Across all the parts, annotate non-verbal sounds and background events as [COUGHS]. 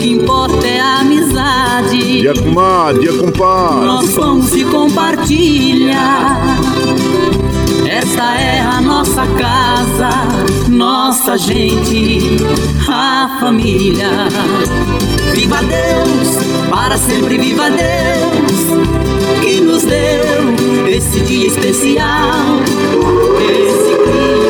que importa é a amizade. Dia com dia com paz. Nós vamos se compartilha. Esta é a nossa casa, nossa gente, a família. Viva Deus, para sempre viva Deus, que nos deu esse dia especial, esse clima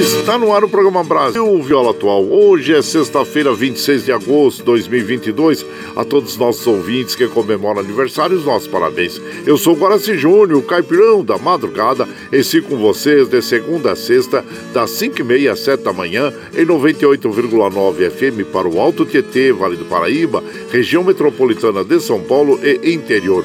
Está no ar o programa Brasil Viola Atual. Hoje é sexta-feira, 26 de agosto de 2022. A todos os nossos ouvintes que comemoram aniversários, nossos parabéns. Eu sou Guaraci Júnior, caipirão da madrugada, e com vocês de segunda a sexta, das 5h30 às 7 da manhã, em 98,9 FM para o Alto Tietê, Vale do Paraíba, região metropolitana de São Paulo e interior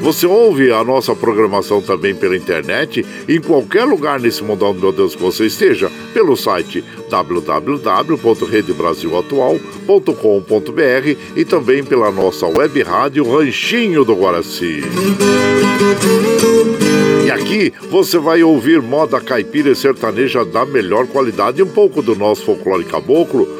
Você ouve a nossa programação também pela internet, em qualquer lugar nesse mundão, meu Deus, que você esteja, pelo site www.redebrasilatual.com.br e também pela nossa web rádio Ranchinho do Guaraci. E aqui você vai ouvir moda caipira e sertaneja da melhor qualidade um pouco do nosso folclore caboclo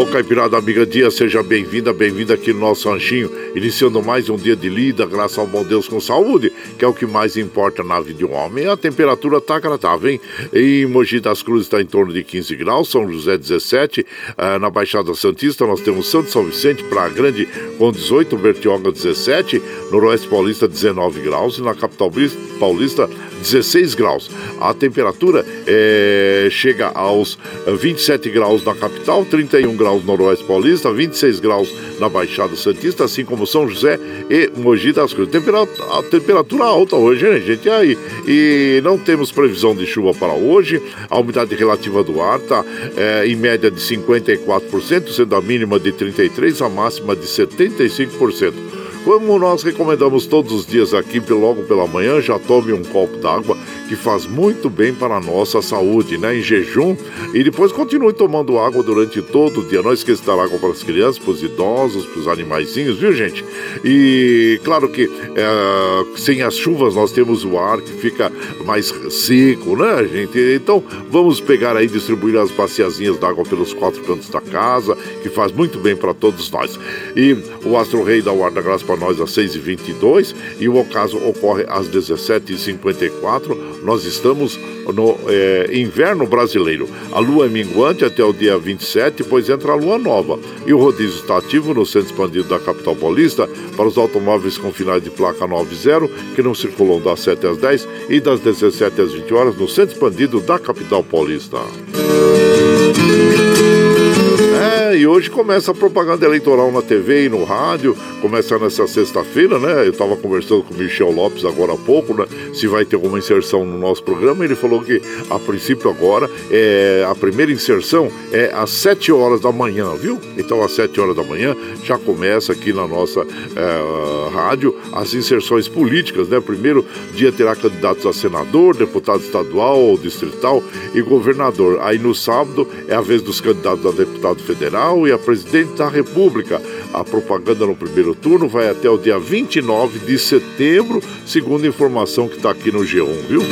Ô Caipirada Amiga Dia, seja bem-vinda, bem-vinda aqui no nosso ranchinho, iniciando mais um dia de lida, graças ao bom Deus com saúde, que é o que mais importa na vida de um homem. A temperatura tá agradável, hein? Em Mogi das Cruzes está em torno de 15 graus, São José 17, ah, na Baixada Santista nós temos Santo São Vicente, para Grande com 18, Bertioga 17, Noroeste Paulista 19 graus e na capital paulista 16 graus. A temperatura é, chega aos 27 graus na capital, 31 graus graus no Noroeste Paulista, 26 graus na Baixada Santista, assim como São José e Mogi das Cruzes. Temperatura, a temperatura alta hoje, né, gente? E aí? E não temos previsão de chuva para hoje. A umidade relativa do ar está é, em média de 54%, sendo a mínima de 33%, a máxima de 75%. Como nós recomendamos todos os dias aqui, logo pela manhã, já tome um copo d'água que faz muito bem para a nossa saúde, né? Em jejum. E depois continue tomando água durante todo o dia. Não esqueça de dar água para as crianças, para os idosos, para os animaizinhos, viu, gente? E claro que é, sem as chuvas nós temos o ar que fica mais seco, né, gente? Então vamos pegar aí distribuir as baciazinhas d'água pelos quatro cantos da casa, que faz muito bem para todos nós. E o Astro Rei dá o ar da graça para nós às 6h22 e o ocaso ocorre às 17h54. Nós estamos no é, inverno brasileiro. A lua é minguante até o dia 27, pois entra a lua nova. E o rodízio está ativo no centro expandido da capital paulista para os automóveis com finais de placa 90, que não circulam das 7 às 10 e das 17 às 20 horas no centro expandido da capital paulista. Hoje começa a propaganda eleitoral na TV e no rádio, começa nessa sexta-feira, né? Eu estava conversando com o Michel Lopes agora há pouco, né? Se vai ter alguma inserção no nosso programa. Ele falou que a princípio agora é, a primeira inserção é às 7 horas da manhã, viu? Então às 7 horas da manhã já começa aqui na nossa é, rádio as inserções políticas, né? Primeiro dia terá candidatos a senador, deputado estadual distrital e governador. Aí no sábado é a vez dos candidatos a deputado federal e a presidente da república. A propaganda no primeiro turno vai até o dia 29 de setembro, segundo a informação que está aqui no G1, viu?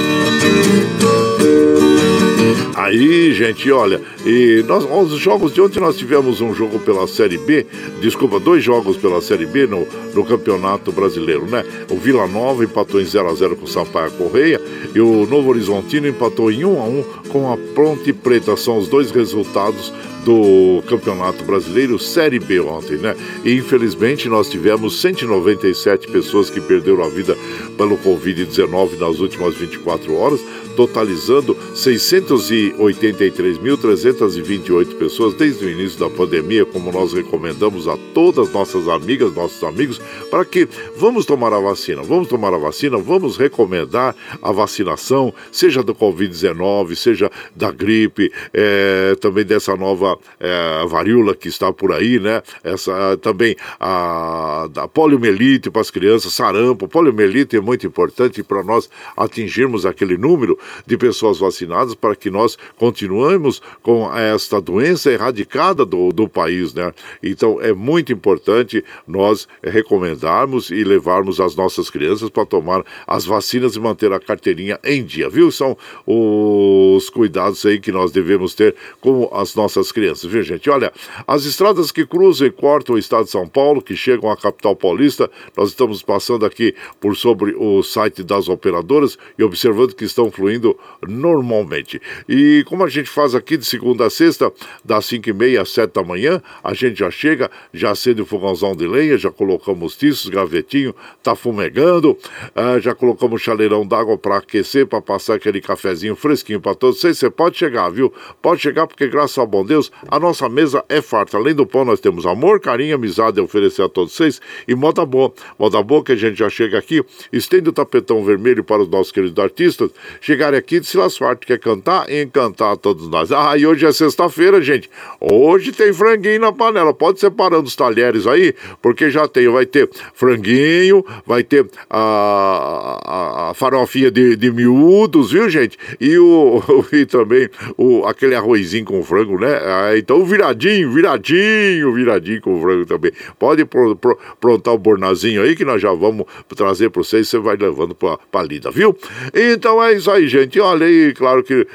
Aí, gente, olha, e nós, os jogos de ontem nós tivemos um jogo pela Série B, desculpa, dois jogos pela Série B no, no Campeonato Brasileiro, né? O Vila Nova empatou em 0 a 0 com o Sampaio Correia e o Novo Horizontino empatou em 1 a 1 com a Pronte Preta. São os dois resultados do Campeonato Brasileiro Série B ontem, né? E infelizmente nós tivemos 197 pessoas que perderam a vida pelo Covid-19 nas últimas 24 horas, totalizando 683.328 pessoas desde o início da pandemia, como nós recomendamos a todas nossas amigas, nossos amigos, para que vamos tomar a vacina. Vamos tomar a vacina, vamos recomendar a vacinação, seja do Covid-19, seja da gripe, é, também dessa nova é, varíola que está por aí, né? Essa também a da poliomielite para as crianças, sarampo, poliomielite é muito importante para nós atingirmos aquele número de pessoas vacinadas para que nós continuemos com esta doença erradicada do, do país, né? Então é muito importante nós recomendarmos e levarmos as nossas crianças para tomar as vacinas e manter a carteirinha em dia, viu? São os cuidados aí que nós devemos ter com as nossas crianças, viu, gente? Olha, as estradas que cruzam e cortam o estado de São Paulo, que chegam à capital paulista, nós estamos passando aqui por sobre o site das operadoras e observando que estão fluindo normalmente. E como a gente faz aqui de segunda a sexta, das 5 e meia às 7 da manhã, a gente já chega, já acende o fogãozão de lenha, já colocamos tiços, gavetinho, tá fumegando, uh, já colocamos chaleirão d'água para aquecer, para passar aquele cafezinho fresquinho para todos vocês. Você pode chegar, viu? Pode chegar porque, graças ao bom Deus, a nossa mesa é farta. Além do pão, nós temos amor, carinho, amizade a oferecer a todos vocês e moda boa. Moda boa que a gente já chega aqui, estende o tapetão vermelho para os nossos queridos artistas chegarem aqui de Silas Farto, quer cantar e encantar a todos nós. Ah, e hoje é sexta-feira, gente. Hoje tem franguinho na panela. Pode separando os talheres aí, porque já tem. Vai ter franguinho, vai ter a, a, a farofinha de, de miúdos, viu, gente? E, o, [LAUGHS] e também o, aquele arrozinho com frango, né? Ah, então, viradinho, viradinho, viradinho com frango também. Pode pro, pro, prontar o bornazinho aí que nós já vamos trazer para vocês. Você vai levando para a lida, viu? Então é isso aí, gente. Olha aí, claro que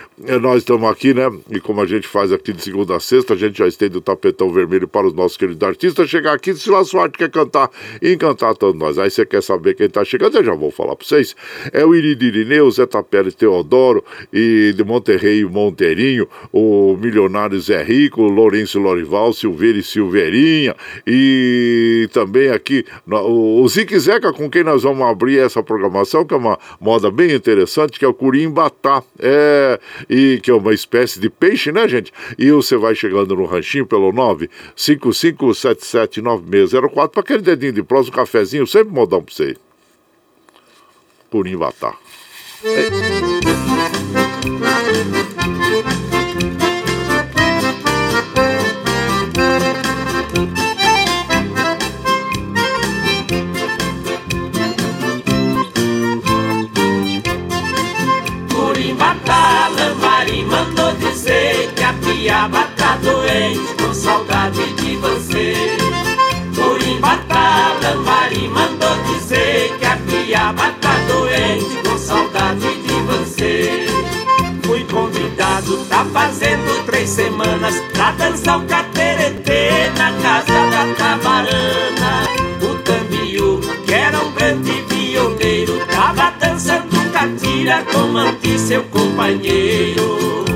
nós estamos aqui, né? E como a gente faz aqui de segunda a sexta, a gente já estende o tapetão vermelho para os nossos queridos artistas chegar aqui. Se lá sorte quer cantar encantar todos nós. Aí você quer saber quem está chegando, eu já vou falar para vocês. É o Iridirineu, Zé Tapere Teodoro e de Monterrey Monteirinho, o milionário Zé Rico, Lourenço Lorival, Silveira e Silveirinha e também aqui o Zique Zeca, com quem nós vamos abrir essa programação, que é uma moda bem interessante, que é o Curimbatá. É, e que é uma espécie de peixe, né, gente? E você vai chegando no ranchinho pelo 955779604 para aquele dedinho de prosa, um cafezinho, sempre modão para você. Curimbatá. É. doente com saudade de você. Curimbata, Lambari mandou dizer que a piaba tá doente com saudade de você. Fui convidado, tá fazendo três semanas pra dançar o cateretê na casa da Tabarana. O Tambiu, que era um grande violeiro, tava dançando catira com Manti, seu companheiro.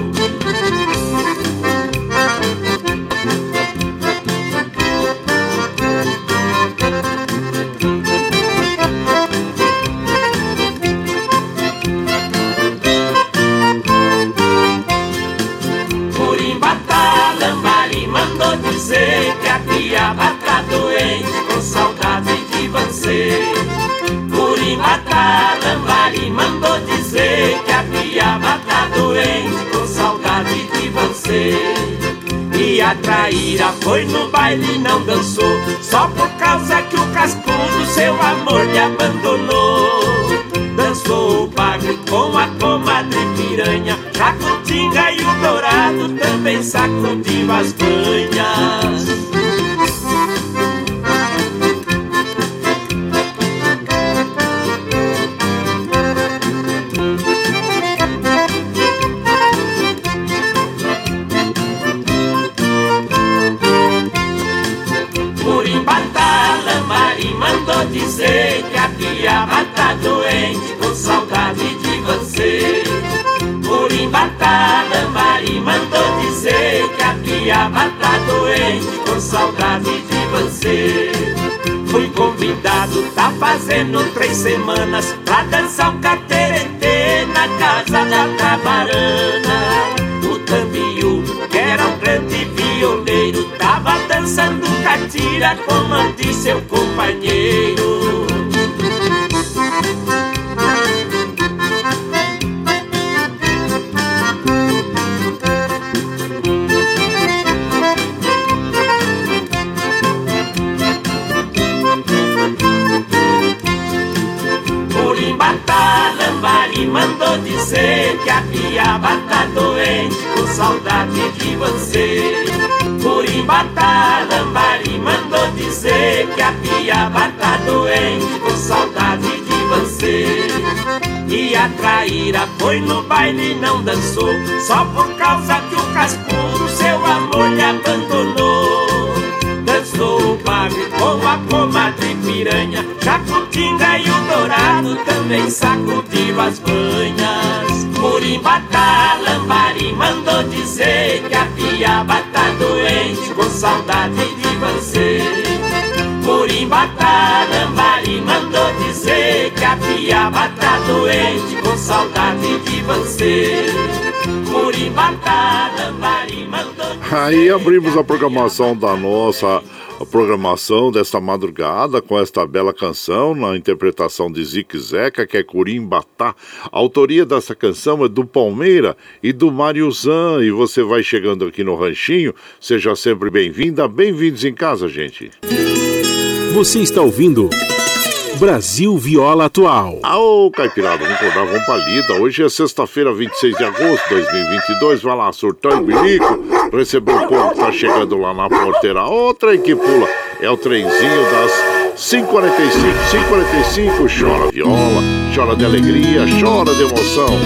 Lambari mandou dizer que a piaba tá doente com saudade de você. E a traíra foi no baile e não dançou, só por causa que o cascudo seu amor lhe abandonou. Dançou o bagre com a comadre piranha, Jacutinga e o dourado também sacudiu as banhas. Com saudade de você. Fui convidado, tá fazendo três semanas pra dançar um cateretê na casa da Tabarana. O Tambiu, que era um grande violeiro, tava dançando catira com Mandi, seu companheiro. Que a piaba tá doente com saudade de você. Curimbata, Lambari mandou dizer que a piaba tá doente com saudade de você. E a traíra foi no baile e não dançou, só por causa que o cascudo seu amor lhe abandonou. Dançou o bagre com a comadre piranha, Jacutinga e o dourado também sacudiu as banhas. Murimbata, Lambari mandou dizer que a piaba tá doente com saudade de você. Murimbata, Lambari mandou dizer tá doente com saudade de você. Aí abrimos a programação da nossa a programação desta madrugada com esta bela canção na interpretação de Zique Zeca, que é Curimbatá. A autoria dessa canção é do Palmeira e do Mário Zan. E você vai chegando aqui no Ranchinho, seja sempre bem-vinda, bem-vindos em casa, gente. Você está ouvindo. Brasil Viola Atual. Ô, Caipirada, vamos acordar, vamos pra lida. Hoje é sexta-feira, 26 de agosto de 2022. Vai lá, surtão e bilico. Recebeu o povo que tá chegando lá na porteira. Outra trem que pula é o trenzinho das 5h45. 5h45, chora viola, chora de alegria, chora de emoção.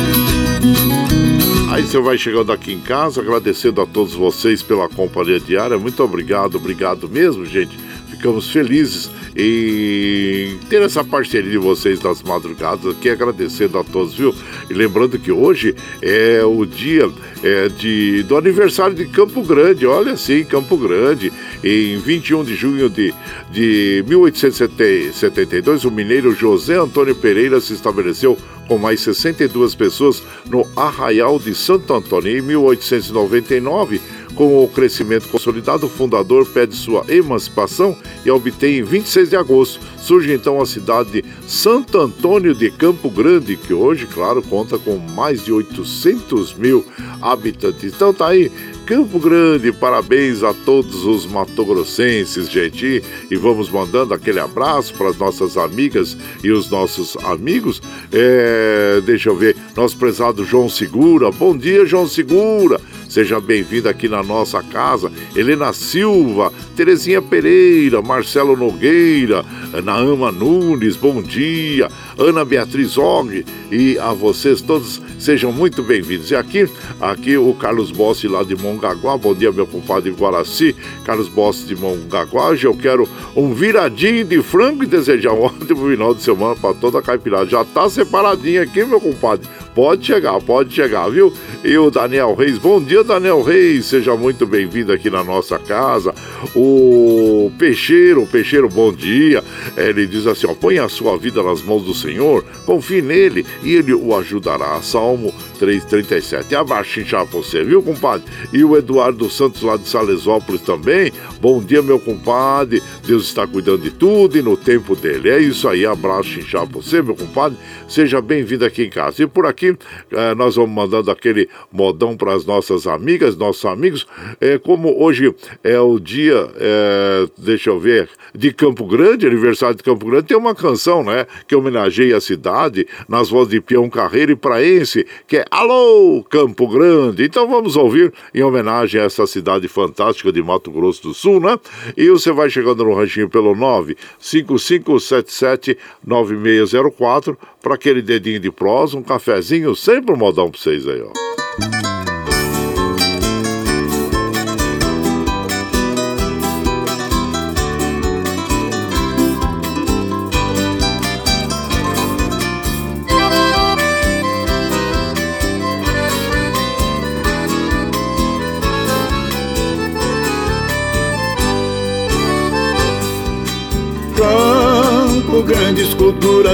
Aí você vai chegando aqui em casa, agradecendo a todos vocês pela companhia diária. Muito obrigado, obrigado mesmo, gente. Ficamos felizes e ter essa parceria de vocês das madrugadas. Aqui, agradecendo a todos, viu? E lembrando que hoje é o dia é, de, do aniversário de Campo Grande, olha assim, Campo Grande, em 21 de junho de, de 1872, o mineiro José Antônio Pereira se estabeleceu com mais 62 pessoas no Arraial de Santo Antônio. Em 1899 com o crescimento consolidado, o fundador pede sua emancipação e obtém em 26 de agosto. Surge então a cidade de Santo Antônio de Campo Grande, que hoje, claro, conta com mais de 800 mil habitantes. Então tá aí, Campo Grande. Parabéns a todos os matogrossenses, gente. E vamos mandando aquele abraço para as nossas amigas e os nossos amigos. É, deixa eu ver, nosso prezado João Segura. Bom dia, João Segura. Seja bem-vindo aqui na nossa casa. Helena Silva, Terezinha Pereira, Marcelo Nogueira, Naama Nunes, bom dia. Ana Beatriz Og e a vocês todos sejam muito bem-vindos. E aqui, aqui o Carlos Bossi lá de Mongaguá, bom dia meu compadre Guaraci, Carlos Bossi de Mongaguá, hoje eu quero um viradinho de frango e desejar um [LAUGHS] ótimo final de semana para toda a caipirada. Já tá separadinho aqui, meu compadre. Pode chegar, pode chegar, viu? E o Daniel Reis, bom dia, Daniel Reis, seja muito bem-vindo aqui na nossa casa. O Peixeiro, Peixeiro, bom dia. Ele diz assim: ó, põe a sua vida nas mãos do Senhor, confie nele e ele o ajudará. Salmo 3,37. Abaixo já você, viu, compadre? E o Eduardo Santos lá de Salesópolis também. Bom dia, meu compadre. Deus está cuidando de tudo e no tempo dele. É isso aí, abraço inchado você, meu compadre. Seja bem-vindo aqui em casa. E por aqui, eh, nós vamos mandando aquele modão para as nossas amigas, nossos amigos. É, como hoje é o dia, é, deixa eu ver, de Campo Grande, aniversário de Campo Grande, tem uma canção, né, que homenageia a cidade, nas vozes de Peão Carreiro e Praense, que é Alô, Campo Grande. Então vamos ouvir em homenagem a essa cidade fantástica de Mato Grosso do Sul, né? E você vai chegando no ranchinho pelo 955779604 para aquele dedinho de prosa, um cafezinho, sempre um modão para vocês aí, ó.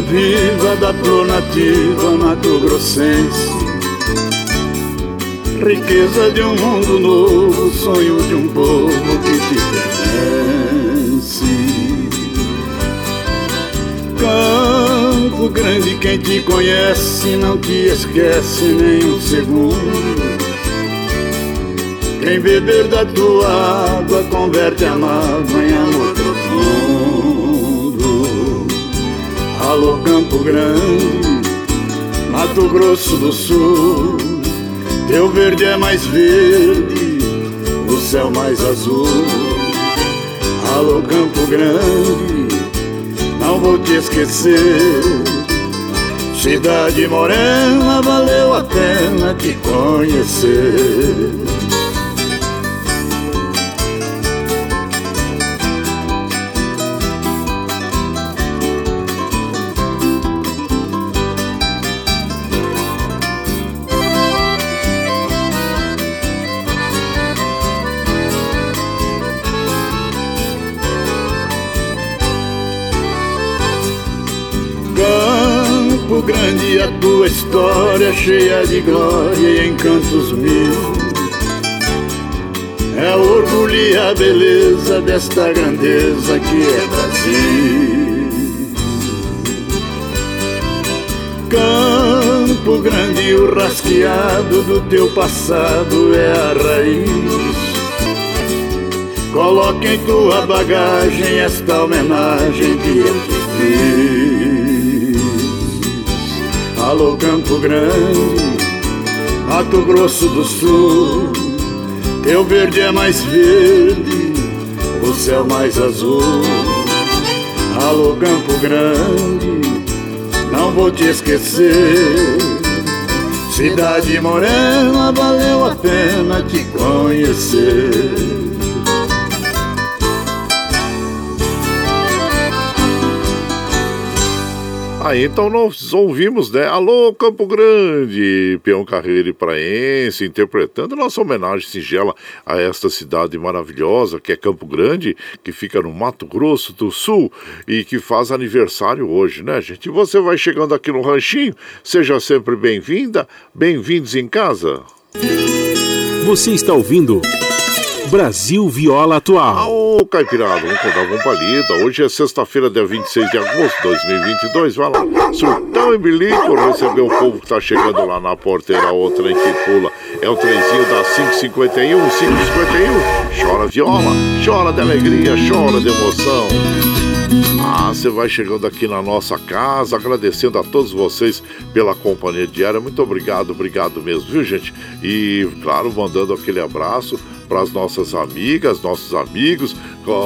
Viva da pronativa mato-grossense. Riqueza de um mundo novo, sonho de um povo que te pertence. Campo Grande, quem te conhece não te esquece nem um segundo. Quem beber da tua água converte a mágoa em amor Alô, Campo Grande, Mato Grosso do Sul. Teu verde é mais verde, o céu mais azul. Alô, Campo Grande, não vou te esquecer. Cidade morena, valeu a pena te conhecer. História cheia de glória e encantos mil. É o orgulho e a beleza desta grandeza que é Brasil. Campo Grande, o rasqueado do teu passado é a raiz. Coloque em tua bagagem esta homenagem que eu te fiz. Alô, Campo Grande, Mato Grosso do Sul. Teu verde é mais verde, o céu mais azul. Alô, Campo Grande, não vou te esquecer. Cidade morena, valeu a pena te conhecer. Aí então nós ouvimos, né? Alô, Campo Grande, Peão Carreiro e Praense, interpretando nossa homenagem singela a esta cidade maravilhosa que é Campo Grande, que fica no Mato Grosso do Sul e que faz aniversário hoje, né, gente? Você vai chegando aqui no Ranchinho, seja sempre bem-vinda, bem-vindos em casa. Você está ouvindo Brasil Viola Atual. Ô, Caipirada, vamos contar uma palhita. Hoje é sexta-feira, dia 26 de agosto de 2022. Vai lá, surtão e bilico, receber o povo que tá chegando lá na porteira. O trem que pula é o trenzinho da 551, 551. Chora viola, chora de alegria, chora de emoção. Ah, você vai chegando aqui na nossa casa, agradecendo a todos vocês pela companhia diária. Muito obrigado, obrigado mesmo, viu, gente? E, claro, mandando aquele abraço para as nossas amigas, nossos amigos,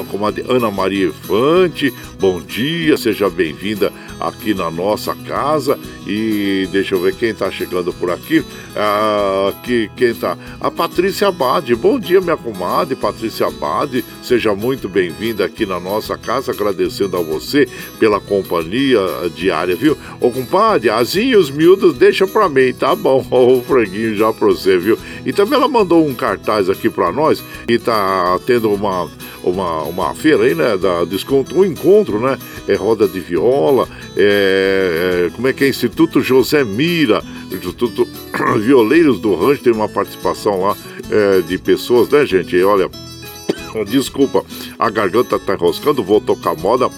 como a Ana Maria Infante. Bom dia, seja bem-vinda aqui na nossa casa. E deixa eu ver quem está chegando por aqui. Ah, quem está? A Patrícia Abade. Bom dia, minha comadre, Patrícia Abade. Seja muito bem-vinda aqui na nossa casa, agradecendo a você pela companhia diária, viu? Ô, compadre, asinha os miúdos deixa pra mim, tá bom? [LAUGHS] O franguinho já pra você, viu? E também ela mandou um cartaz aqui nós e tá tendo uma uma, uma feira aí, né? Da desconto, um encontro, né? É roda de viola, é, é como é que é? Instituto José Mira, Instituto [COUGHS] Violeiros do Rancho, tem uma participação lá é, de pessoas, né, gente? E olha, [COUGHS] desculpa, a garganta tá enroscando, vou tocar moda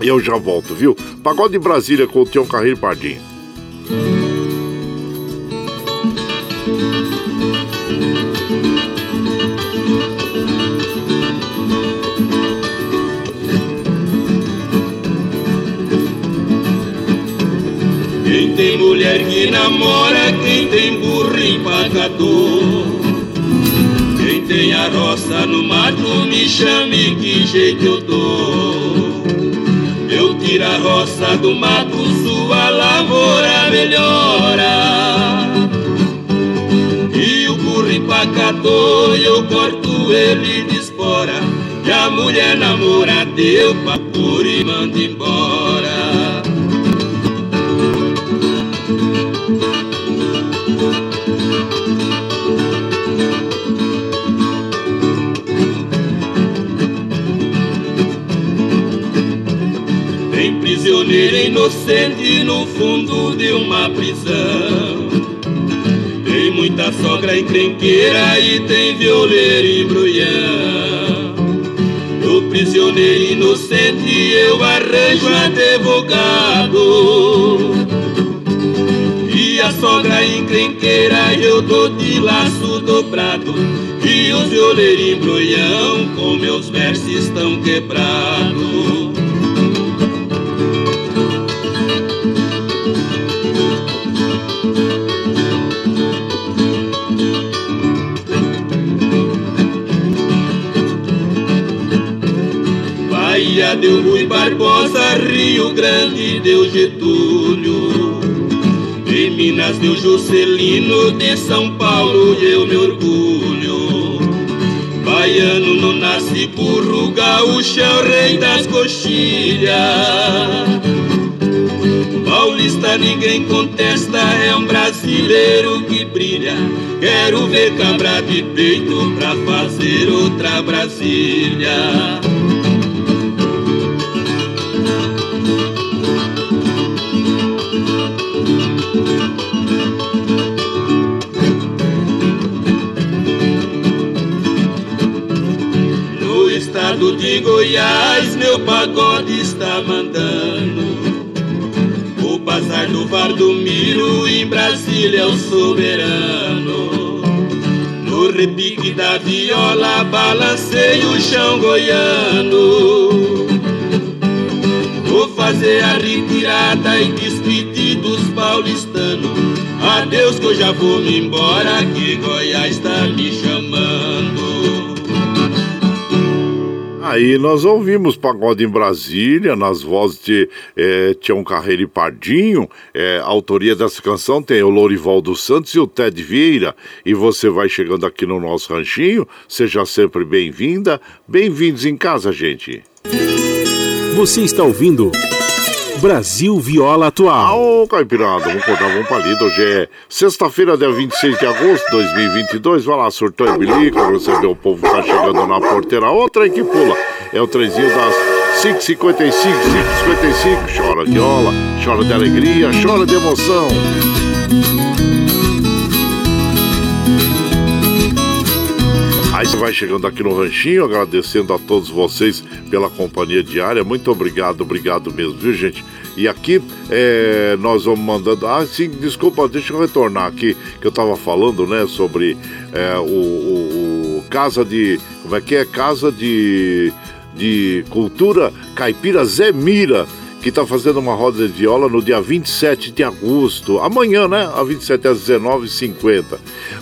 e eu já volto, viu? Pagode de Brasília com o Tião Carreiro Pardinho. Tem mulher que namora, quem tem burro empacador. Quem tem a roça no mato, me chame que jeito eu dou. Eu tiro a roça do mato, sua lavoura melhora. E o burro empacador, eu corto ele de espora. E a mulher namora, deu pra e manda embora. Prisioneiro inocente no fundo de uma prisão. Tem muita sogra encrenqueira e tem violeiro embrulhão. Do prisioneiro inocente eu arranjo advogado. E a sogra encrenqueira eu dou de laço dobrado. E os violeiros embrulhão com meus versos estão quebrados. Deu Rui Barbosa, Rio Grande deu Getúlio. Em Minas deu Juscelino, de São Paulo eu me orgulho. Baiano não nasce burro, gaúcho é o rei das coxilhas. Paulista ninguém contesta, é um brasileiro que brilha. Quero ver cabra de peito pra fazer outra Brasília. De Goiás, meu pagode está mandando. O bazar do Valdomiro em Brasília é o soberano. No repique da viola, balancei o chão goiano. Vou fazer a retirada e despedir dos paulistanos. Adeus que eu já vou me embora, que Goiás está me chamando. Aí nós ouvimos Pagode em Brasília, nas vozes de é, Tião Carreiro e Pardinho. É, a autoria dessa canção tem o Lorival dos Santos e o Ted Vieira. E você vai chegando aqui no nosso ranchinho, seja sempre bem-vinda. Bem-vindos em casa, gente. Você está ouvindo. Brasil Viola Atual. Ô, Caipirada, vamos contar um palito. Hoje é sexta-feira, dia 26 de agosto de 2022. Vai lá, surtou e bilico, receber o povo tá chegando na porteira. Outra que pula. É o trenzinho das 5h55, 5h55. Chora viola, chora de alegria, chora de emoção. Aí vai chegando aqui no Ranchinho, agradecendo a todos vocês pela companhia diária. Muito obrigado, obrigado mesmo, viu, gente? E aqui é, nós vamos mandando. Ah, sim, desculpa, deixa eu retornar aqui, que eu estava falando, né, sobre é, o, o, o, Casa de. Como é que é? Casa de, de Cultura Caipira Zé Mira que está fazendo uma roda de viola no dia 27 de agosto, amanhã, né? A 27 às 19h50.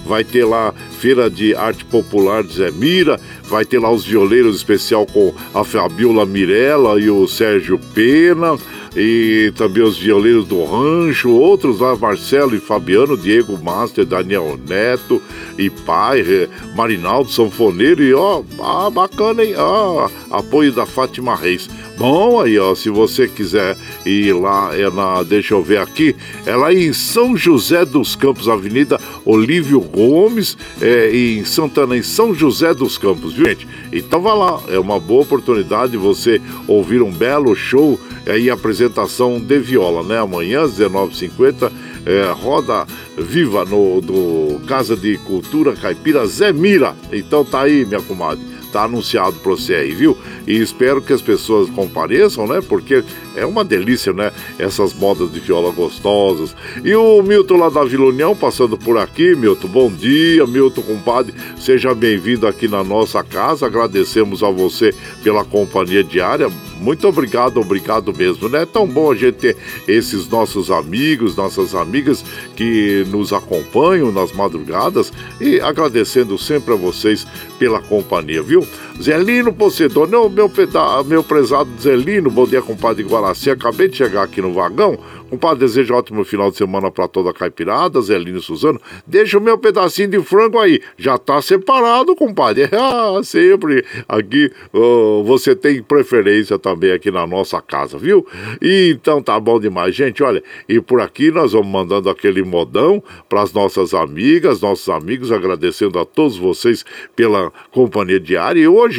Vai ter lá Feira de Arte Popular de Zé Mira, vai ter lá os violeiros especial com a Fabiola Mirella e o Sérgio Pena e também os violeiros do Rancho, outros lá, Marcelo e Fabiano, Diego Master, Daniel Neto e pai, eh, Marinaldo Sanfoneiro e ó, ah, bacana, hein? Ah, apoio da Fátima Reis. Bom, aí ó, se você quiser ir lá, é na, deixa eu ver aqui, é lá em São José dos Campos, Avenida Olívio Gomes, é, em Santana, em São José dos Campos, viu gente? Então vá lá, é uma boa oportunidade de você ouvir um belo show aí, apresentação de viola, né? Amanhã, às 19h50, é, roda viva no do Casa de Cultura Caipira Zé Mira. Então tá aí, minha comadre tá anunciado para você aí, viu? E espero que as pessoas compareçam, né? Porque é uma delícia, né? Essas modas de viola gostosas. E o Milton lá da Vila União passando por aqui. Milton, bom dia, Milton, compadre. Seja bem-vindo aqui na nossa casa. Agradecemos a você pela companhia diária. Muito obrigado, obrigado mesmo, né? É tão bom a gente ter esses nossos amigos, nossas amigas que nos acompanham nas madrugadas e agradecendo sempre a vocês pela companhia, viu? Zelino Pocedor, meu, peda meu prezado Zelino, bom dia, compadre Guaraci. Acabei de chegar aqui no vagão. Compadre, desejo um ótimo final de semana para toda a caipirada, Zelino e Suzano. Deixa o meu pedacinho de frango aí. Já tá separado, compadre. [LAUGHS] Ah, sempre aqui oh, você tem preferência também aqui na nossa casa, viu? E, então tá bom demais, gente. Olha, e por aqui nós vamos mandando aquele modão para as nossas amigas, nossos amigos, agradecendo a todos vocês pela companhia diária. E hoje,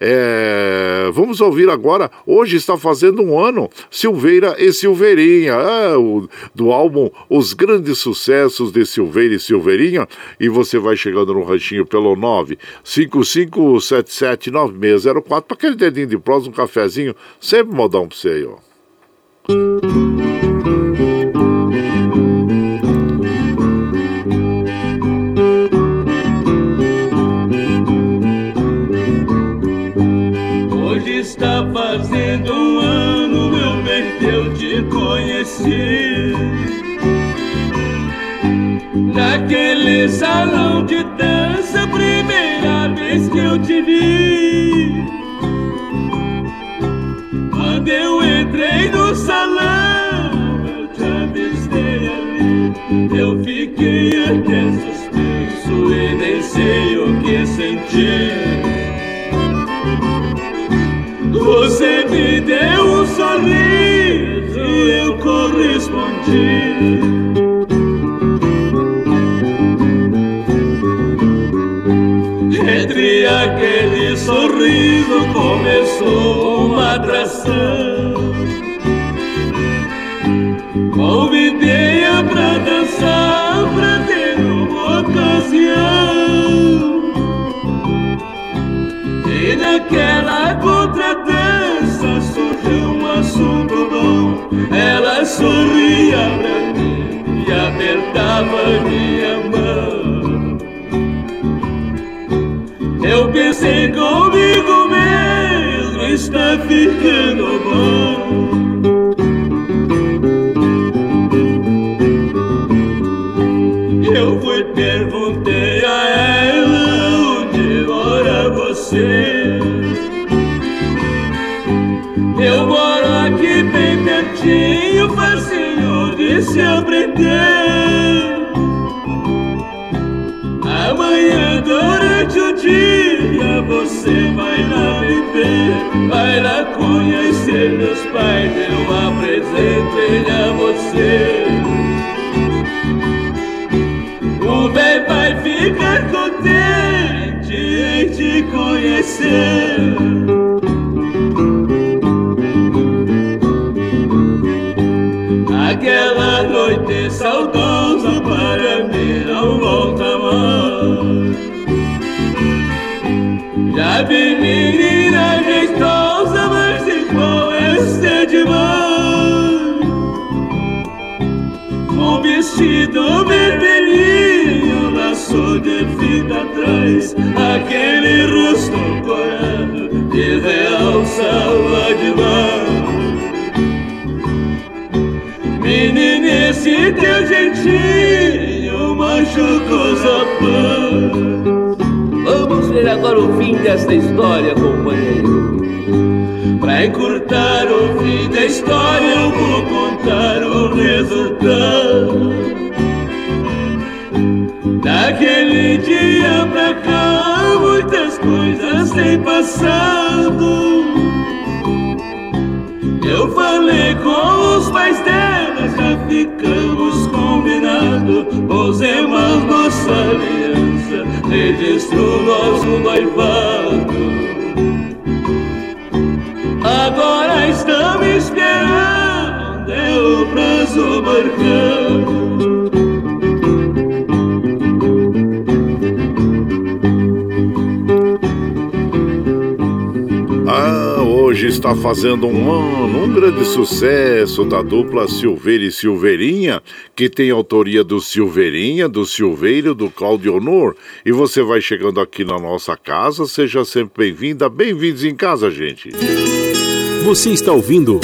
é, vamos ouvir agora. Hoje está fazendo um ano Silveira e Silveirinha. É, o, do álbum Os Grandes Sucessos de Silveira e Silveirinha. E você vai chegando no ranchinho pelo 955779604 para aquele dedinho de prosa, um cafezinho. Sempre modão para você aí, ó. Naquele salão de dança, primeira vez que eu te vi. Quando eu entrei no salão, eu te avistei ali. Eu fiquei até suspenso e nem sei o que sentir. Você me deu eu correspondi. Entre aquele sorriso começou uma atração. Sorria pra mim e apertava minha mão. Eu pensei comigo mesmo, está ficando bom. Eu fui perguntei a ela onde mora você. Se aprender. Amanhã durante o dia você vai lá me ver, vai lá conhecer meus pais, eu apresento ele a você. O bem vai ficar contente em te conhecer. Aquela noite saudosa para mim não volta mais. Já vi menina jeitosa, mas se for é de demais. Com vestido vermelhinho, laço de fita atrás, aquele rosto corado de real salva demais. Jeitinho machucou zapão. Vamos ver agora o fim desta história, companheiro. Pra encurtar o fim da história, eu vou contar o resultado. Daquele dia pra cá, muitas coisas têm passado. Eu falei com os pais dela, já ficamos combinados. Pusemos nossa aliança, registrou nosso noivado. Agora estamos esperando, é o prazo marcado. Está fazendo um ano, um grande sucesso da dupla Silveira e Silveirinha, que tem autoria do Silveirinha, do Silveiro, do Claudio Honor. E você vai chegando aqui na nossa casa, seja sempre bem-vinda, bem-vindos em casa, gente. Você está ouvindo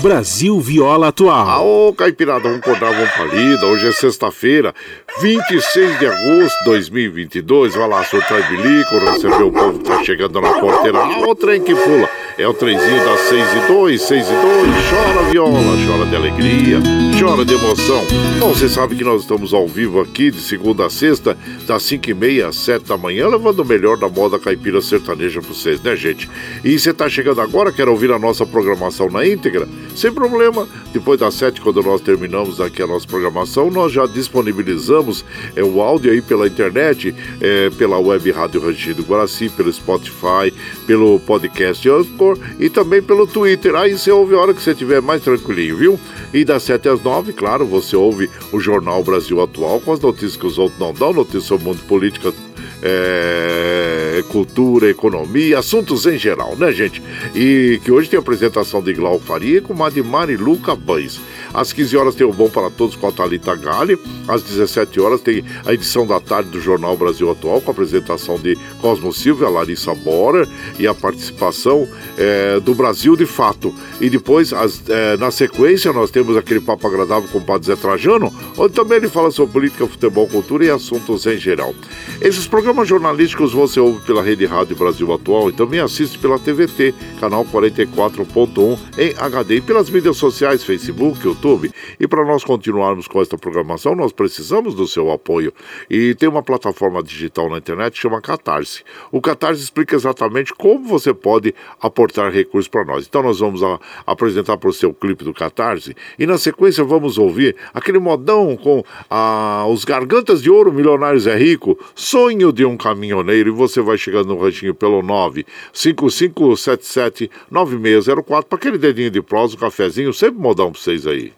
Brasil Viola Atual. Ah, ô Caipirada, vamos acordar, vamos palida. Hoje é sexta-feira, 26 de agosto de 2022. Vai lá, surtar bilico, receber o povo que tá chegando na porteira. Ah, o trem que pula. É o trenzinho das 6 e 2, 6 e 2. Chora viola, chora de alegria, chora de emoção. Bom, você sabe que nós estamos ao vivo aqui de segunda a sexta, das 5 e meia às 7 da manhã, levando o melhor da moda caipira sertaneja pra vocês, né, gente? E você tá chegando agora, quer ouvir a nossa programação na íntegra? Sem problema. Depois das 7, quando nós terminamos aqui a nossa programação, nós já disponibilizamos é, o áudio aí pela internet, é, pela web Rádio Ranchinho do Guaraci, pelo Spotify, pelo podcast Anchor e também pelo Twitter. Aí você ouve a hora que você estiver mais tranquilinho, viu? E das 7 às 9, claro, você ouve o Jornal Brasil Atual com as notícias que os outros não dão, notícias sobre o mundo político, é, cultura, economia, assuntos em geral, né, gente? E que hoje tem a apresentação de Glau Faria com a de Mariluca Bães. Às 15 horas tem o Bom para Todos com a Thalita Gale. Às 17 horas tem a edição da tarde do Jornal Brasil Atual com a apresentação de Cosmo Silva, Larissa Bora e a participação é, do Brasil de Fato. E depois, as, é, na sequência, nós temos aquele papo agradável com o Padre Zé Trajano, onde também ele fala sobre política, futebol, cultura e assuntos em geral. Esses programas jornalísticos você ouve pela Rede Rádio Brasil Atual e também assiste pela TVT, canal 44.1 em HD e pelas mídias sociais, Facebook, YouTube. E para nós continuarmos com esta programação, nós precisamos do seu apoio. E tem uma plataforma digital na internet que chama Catarse. O Catarse explica exatamente como você pode aportar recursos para nós. Então nós vamos a, apresentar para o seu clipe do Catarse e na sequência vamos ouvir aquele modão com a, os Gargantas de Ouro, Milionários é Rico, Sonho de um Caminhoneiro. E você vai chegando no ranchinho pelo 955779604 para aquele dedinho de prosa, um cafezinho, sempre modão para vocês aí.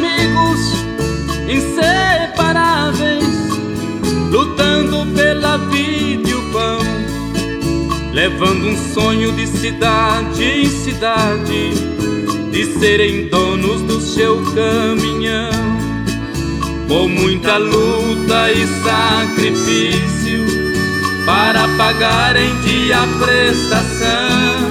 levando um sonho de cidade em cidade, de serem donos do seu caminhão. Com muita luta e sacrifício para pagar em dia a prestação,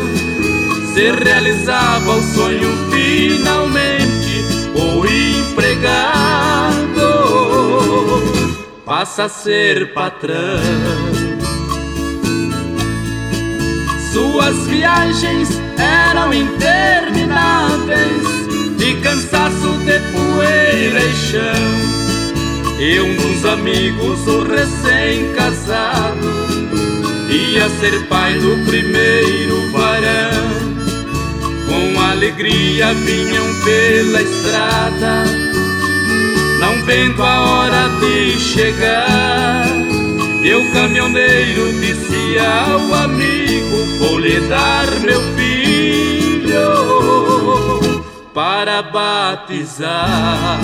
se realizava o sonho finalmente o empregado passa a ser patrão. Suas viagens eram intermináveis De cansaço de poeira e chão. E um dos amigos, o recém-casado Ia ser pai do primeiro varão. Com alegria vinham pela estrada Não vendo a hora de chegar. E o caminhoneiro disse ao amigo: Vou lhe dar meu filho para batizar.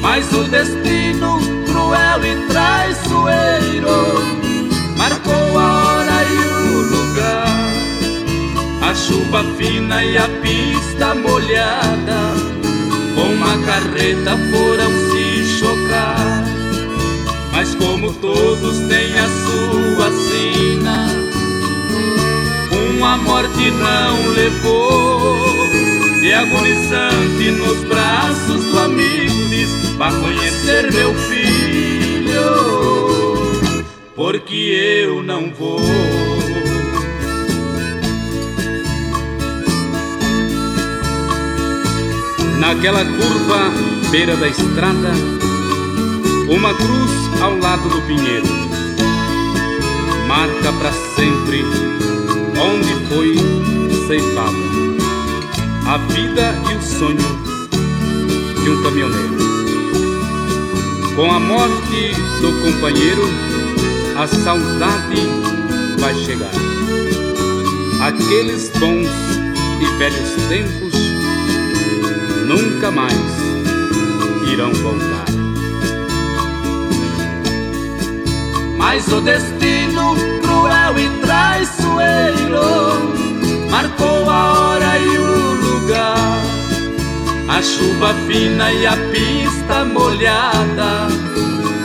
Mas o destino cruel e traiçoeiro marcou a hora e o lugar. A chuva fina e a pista molhada, com uma carreta foram se chocar. Mas como todos têm a sua sina, uma morte não levou. E agonizante nos braços do amigo diz: Vá conhecer meu filho, porque eu não vou. Naquela curva, beira da estrada, uma cruz ao lado do pinheiro, marca para sempre onde foi ceifada a vida e o sonho de um caminhoneiro. Com a morte do companheiro, a saudade vai chegar. Aqueles bons e velhos tempos nunca mais irão voltar. Mas o destino cruel e traiçoeiro marcou a hora e o lugar. A chuva fina e a pista molhada,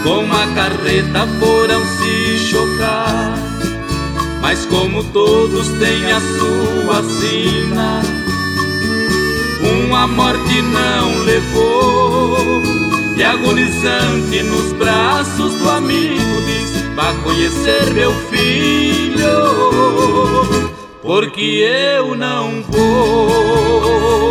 com a carreta foram se chocar. Mas como todos têm a sua sina, uma morte não levou. E agonizante nos braços do amigo diz: Vá conhecer meu filho, porque eu não vou.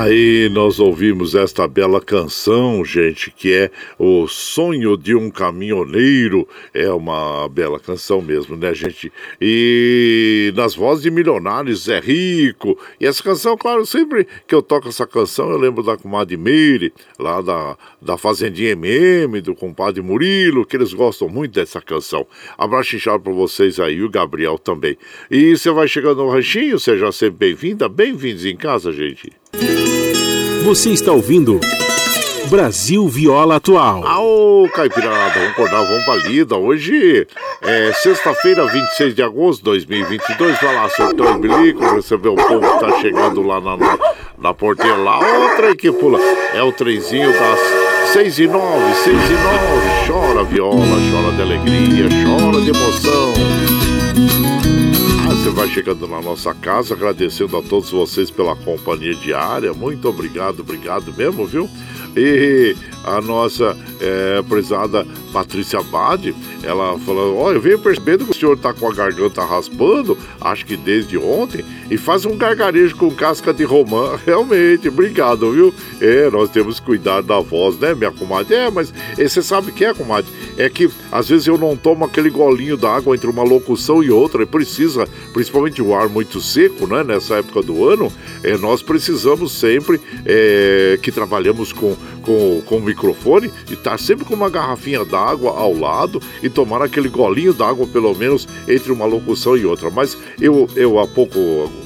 Aí nós ouvimos esta bela canção, gente, que é O Sonho de um Caminhoneiro. É uma bela canção mesmo, né, gente? E nas vozes de Milionários é Rico. E essa canção, claro, sempre que eu toco essa canção, eu lembro da comadre Meire, lá da, da Fazendinha MM, do compadre Murilo, que eles gostam muito dessa canção. Abraço inchado pra vocês aí, o Gabriel também. E você vai chegando no ranchinho, seja sempre bem-vinda, bem-vindos em casa, gente. Você está ouvindo Brasil Viola Atual. Aô, Caipirada, vamos acordar, vamos pra lida. Hoje é sexta-feira, 26 de agosto de 2022. Vai lá, sorteio e bilico, recebeu o povo que tá chegando lá na, na, na porteira lá. Outra que pula. É o trenzinho das 6 e 9, 6 e 9. Chora viola, chora de alegria, chora de emoção. Você vai chegando na nossa casa, agradecendo a todos vocês pela companhia diária. Muito obrigado, obrigado mesmo, viu? E a nossa é, prezada Patrícia Bade, ela falou: Olha, eu venho percebendo que o senhor tá com a garganta raspando, acho que desde ontem, e faz um gargarejo com casca de romã. [LAUGHS] Realmente, obrigado, viu? É, nós temos que cuidar da voz, né, minha comadre? É, mas você sabe o que é, comadre? É que às vezes eu não tomo aquele golinho d'água entre uma locução e outra, e precisa, principalmente o ar muito seco, né, nessa época do ano, é, nós precisamos sempre é, que trabalhamos com, com, com o microfone e estar tá sempre com uma garrafinha d'água ao lado e tomar aquele golinho d'água, pelo menos, entre uma locução e outra. Mas eu, eu há pouco,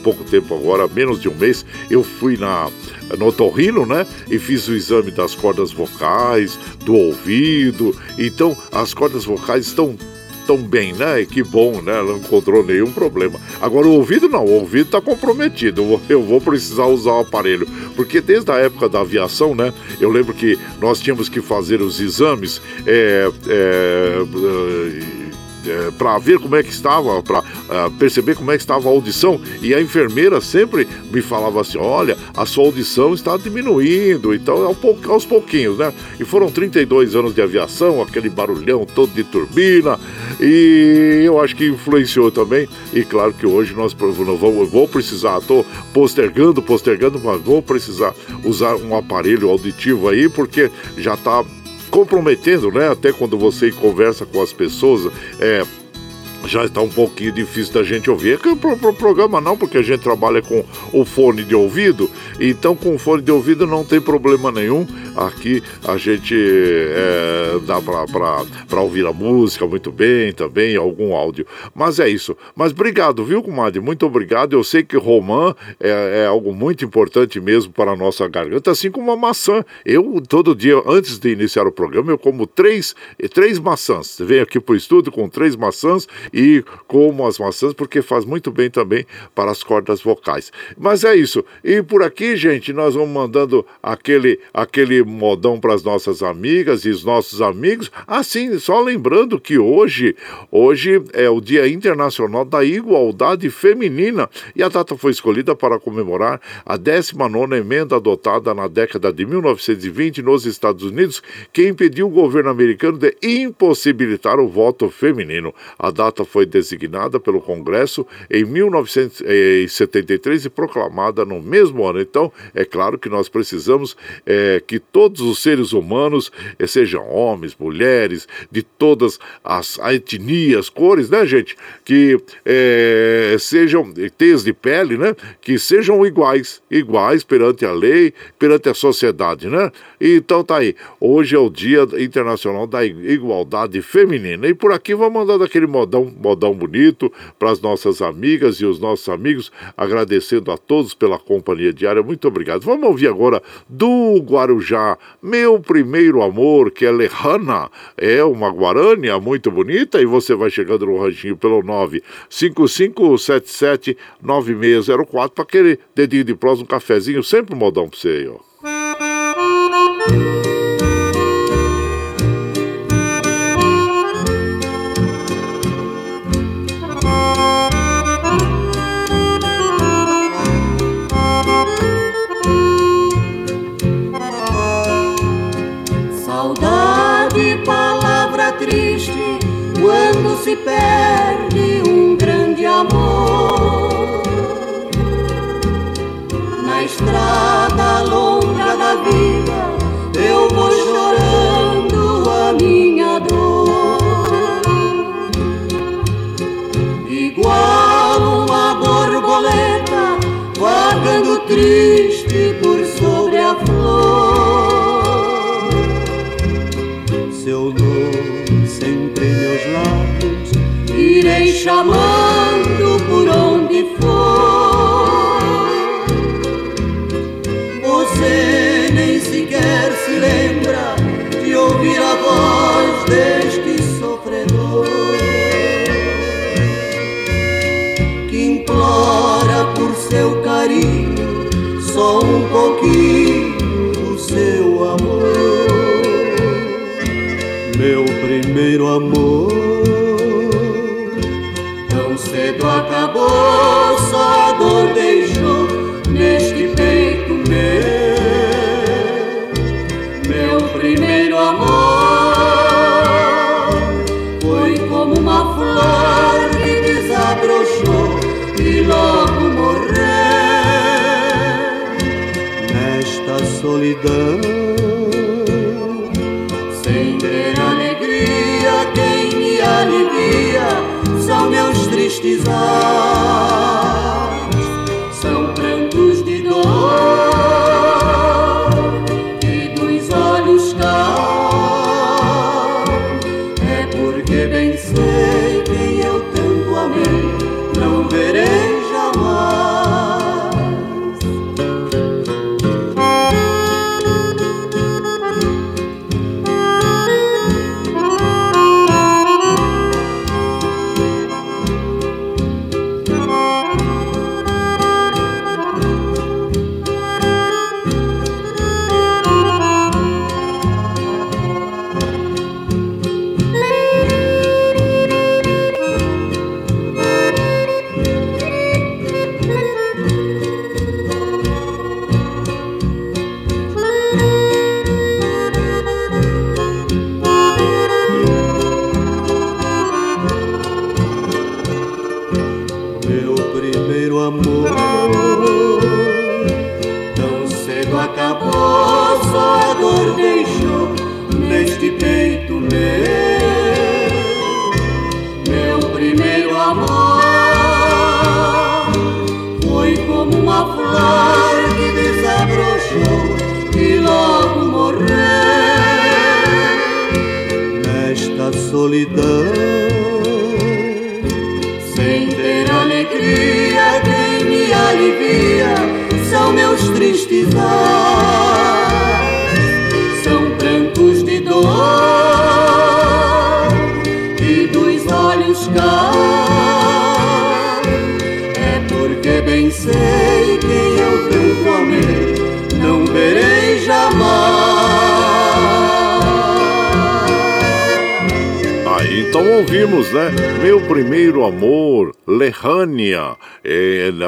pouco tempo agora, menos de um mês, eu fui na no otorrino, né? E fiz o exame das cordas vocais, do ouvido. Então, as cordas vocais estão tão bem, né? E que bom, né? Não encontrou nenhum problema. Agora, o ouvido não, o ouvido tá comprometido. Eu vou precisar usar o aparelho. Porque desde a época da aviação, né? Eu lembro que nós tínhamos que fazer os exames. É, é, é, é para ver como é que estava, para uh, perceber como é que estava a audição e a enfermeira sempre me falava assim: olha, a sua audição está diminuindo, então aos pouquinhos, né? E foram 32 anos de aviação, aquele barulhão todo de turbina, e eu acho que influenciou também. E claro que hoje nós vamos, vou precisar, estou postergando, postergando, mas vou precisar usar um aparelho auditivo aí, porque já está comprometendo, né? Até quando você conversa com as pessoas, é já está um pouquinho difícil da gente ouvir. É pro, pro programa não, porque a gente trabalha com o fone de ouvido, então com o fone de ouvido não tem problema nenhum. Aqui a gente é, dá para ouvir a música muito bem também, algum áudio. Mas é isso. Mas obrigado, viu, comadre? Muito obrigado. Eu sei que romã é, é algo muito importante mesmo para a nossa garganta, assim como a maçã. Eu, todo dia, antes de iniciar o programa, eu como três, três maçãs. Venho aqui para o estúdio com três maçãs e como as maçãs, porque faz muito bem também para as cordas vocais. Mas é isso. E por aqui, gente, nós vamos mandando aquele, aquele modão para as nossas amigas e os nossos amigos. Assim, só lembrando que hoje, hoje é o Dia Internacional da Igualdade Feminina e a data foi escolhida para comemorar a 19 emenda adotada na década de 1920 nos Estados Unidos, que impediu o governo americano de impossibilitar o voto feminino. A data foi designada pelo Congresso em 1973 e proclamada no mesmo ano. Então, é claro que nós precisamos é, que todos os seres humanos, é, sejam homens, mulheres, de todas as etnias, cores, né, gente? Que é, sejam teias de pele, né? Que sejam iguais, iguais perante a lei, perante a sociedade, né? Então tá aí. Hoje é o Dia Internacional da Igualdade Feminina. E por aqui vamos mandando aquele modão modão bonito para as nossas amigas e os nossos amigos, agradecendo a todos pela companhia diária. Muito obrigado. Vamos ouvir agora do Guarujá, Meu Primeiro Amor, que é Lehana, é uma guarânia muito bonita e você vai chegando no ranchinho pelo 955779604 para aquele dedinho de prós, um cafezinho, sempre modão para você aí, ó. Perde um grande amor. Na estrada longa da vida, eu vou chorando a minha dor. Igual uma borboleta vagando triste irei chamando por onde for. Você nem sequer se lembra de ouvir a voz deste sofredor que implora por seu carinho só um pouquinho do seu amor meu primeiro amor. Cedo acabou, só a dor deixou neste peito meu. Meu primeiro amor foi como uma flor que desabrochou e logo morreu nesta solidão. alivia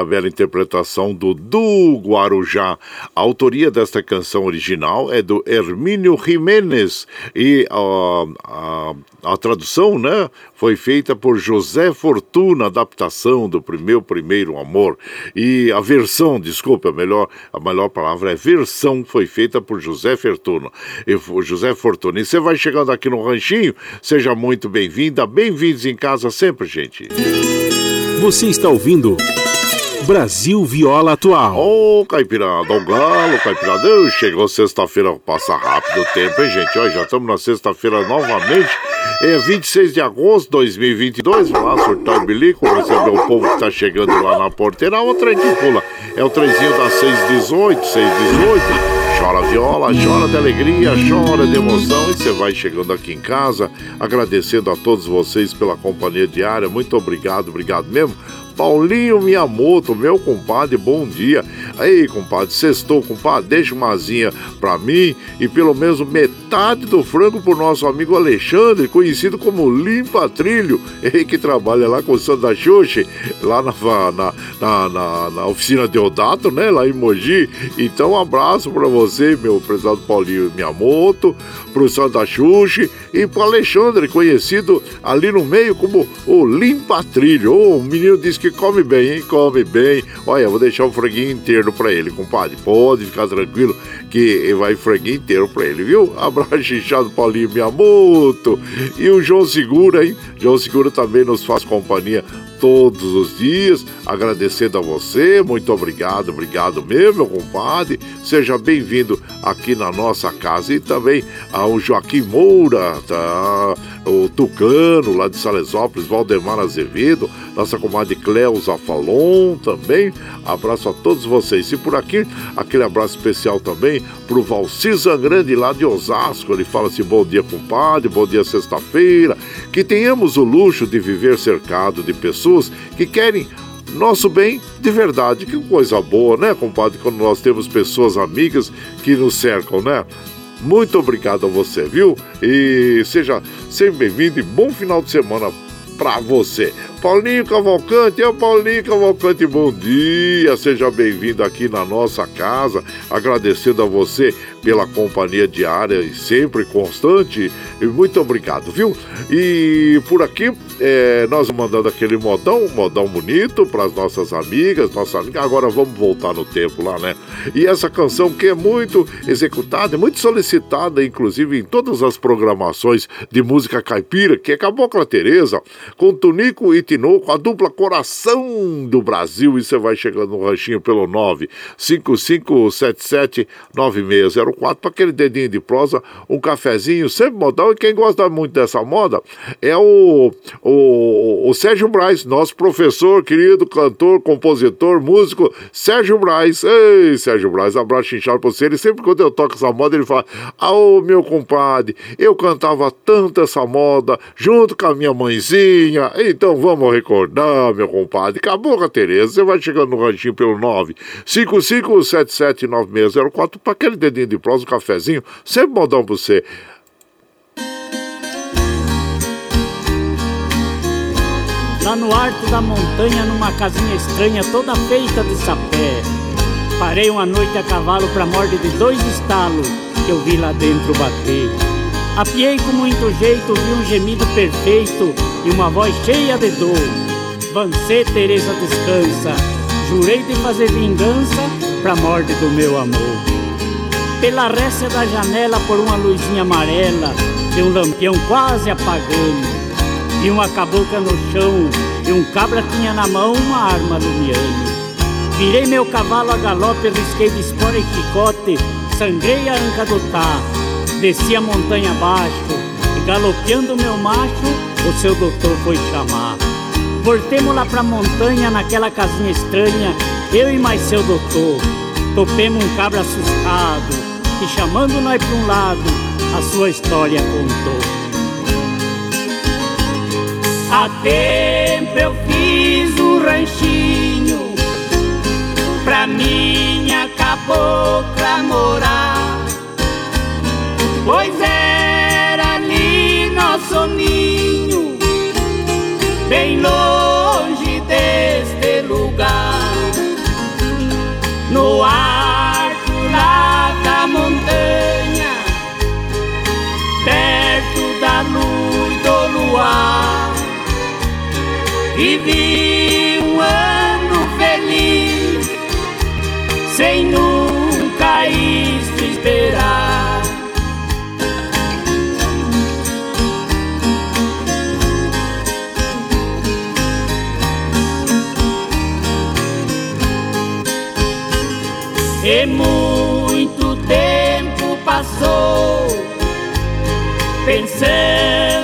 bela interpretação do Du Guarujá. A autoria desta canção original é do Hermínio Jiménez e a, a, a tradução, né? Foi feita por José Fortuna, adaptação do Meu Primeiro Amor. E a versão, desculpa, a melhor, a melhor palavra é versão, foi feita por José Fortuna. E, José Fortuna. E você vai chegando aqui no Ranchinho, seja muito bem-vinda, bem-vindos em casa sempre, gente. Você está ouvindo Brasil Viola Atual. Ô, oh, Caipirada, o Galo, Caipirada. Chegou sexta-feira, passa rápido o tempo, hein, gente? Olha, já estamos na sexta-feira novamente. É 26 de agosto de 2022. Vamos lá, surtar o bilico, receber o povo que está chegando lá na porteira. O trem que pula. É o trenzinho das 618, 618. Chora viola, chora de alegria, chora de emoção e você vai chegando aqui em casa, agradecendo a todos vocês pela companhia diária. Muito obrigado, obrigado mesmo. Paulinho Miyamoto, meu compadre, bom dia. Aí, compadre, sextou, compadre, deixa uma asinha pra mim e pelo menos metade do frango pro nosso amigo Alexandre, conhecido como Limpa Trilho, ele que trabalha lá com o Santa Xuxa, lá na, na, na, na, na oficina de Odato, né, lá em Mogi. Então, um abraço pra você, meu prezado Paulinho Miyamoto, pro Santa Xuxa e pro Alexandre, conhecido ali no meio como o Limpa Trilho. O menino disse que que come bem, hein? Come bem. Olha, vou deixar um franguinho inteiro pra ele, compadre. Pode ficar tranquilo que vai franguinho inteiro pra ele, viu? Abraço [LAUGHS] inchado Paulinho Miyamoto. E o João Segura, hein? João Segura também nos faz companhia todos os dias, agradecendo a você, muito obrigado, obrigado mesmo, meu compadre. Seja bem-vindo aqui na nossa casa e também ao Joaquim Moura, tá? o Tucano, lá de Salesópolis, Valdemar Azevedo, nossa comadre Cleusa Falon também. Abraço a todos vocês. E por aqui, aquele abraço especial também pro Valci Zangrande, lá de Osasco. Ele fala assim: bom dia, compadre, bom dia, sexta-feira. Que tenhamos o luxo de viver cercado de pessoas que querem nosso bem de verdade. Que coisa boa, né, compadre? Quando nós temos pessoas amigas que nos cercam, né? Muito obrigado a você, viu? E seja sempre bem-vindo e bom final de semana para você. Paulinho Cavalcante, é o Paulinho Cavalcante, bom dia, seja bem-vindo aqui na nossa casa, agradecendo a você pela companhia diária e sempre constante, muito obrigado, viu? E por aqui, é, nós mandando aquele modão, modão bonito para as nossas amigas, nossa amiga, agora vamos voltar no tempo lá, né? E essa canção que é muito executada, muito solicitada, inclusive em todas as programações de música caipira, que é Cabocla Tereza, com Tunico e Tinoco, a dupla coração do Brasil. E você vai chegando no ranchinho pelo 955779604 para aquele dedinho de prosa, um cafezinho, sempre modal. E quem gosta muito dessa moda é o, o, o Sérgio Braz, nosso professor, querido cantor, compositor, músico, Sérgio Braz. Ei, Sérgio Braz, abraço inchado pra você. Ele sempre, quando eu toco essa moda, ele fala: Ah, meu compadre, eu cantava tanto essa moda junto com a minha mãezinha. Então vamos recordar, meu compadre. Acabou com a Tereza. Você vai chegando no ranchinho pelo 955779604 para aquele dedinho de prosa, um cafezinho. Sempre modão pra você. Lá no alto da montanha, numa casinha estranha, toda feita de sapé. Parei uma noite a cavalo pra morte de dois estalos que eu vi lá dentro bater. Apiei com muito jeito, vi um gemido perfeito e uma voz cheia de dor. Vancê, Teresa, descansa. Jurei de fazer vingança pra morte do meu amor. Pela récia da janela, por uma luzinha amarela, de um lampião quase apagando. Vi uma cabocla no chão e um cabra tinha na mão uma arma lumiando. Virei meu cavalo a galope, risquei de espora e chicote, sangrei a anca do tá Desci a montanha abaixo e Galopeando meu macho, o seu doutor foi chamar. Voltemos lá pra montanha, naquela casinha estranha, eu e mais seu doutor. Topemos um cabra assustado, chamando nós pra um lado, a sua história contou. Há tempo eu fiz um ranchinho pra minha cabocla morar. Pois era ali nosso ninho, bem longe deste lugar. No alto vivi um ano feliz, sem nunca isto esperar. E muito tempo passou pensando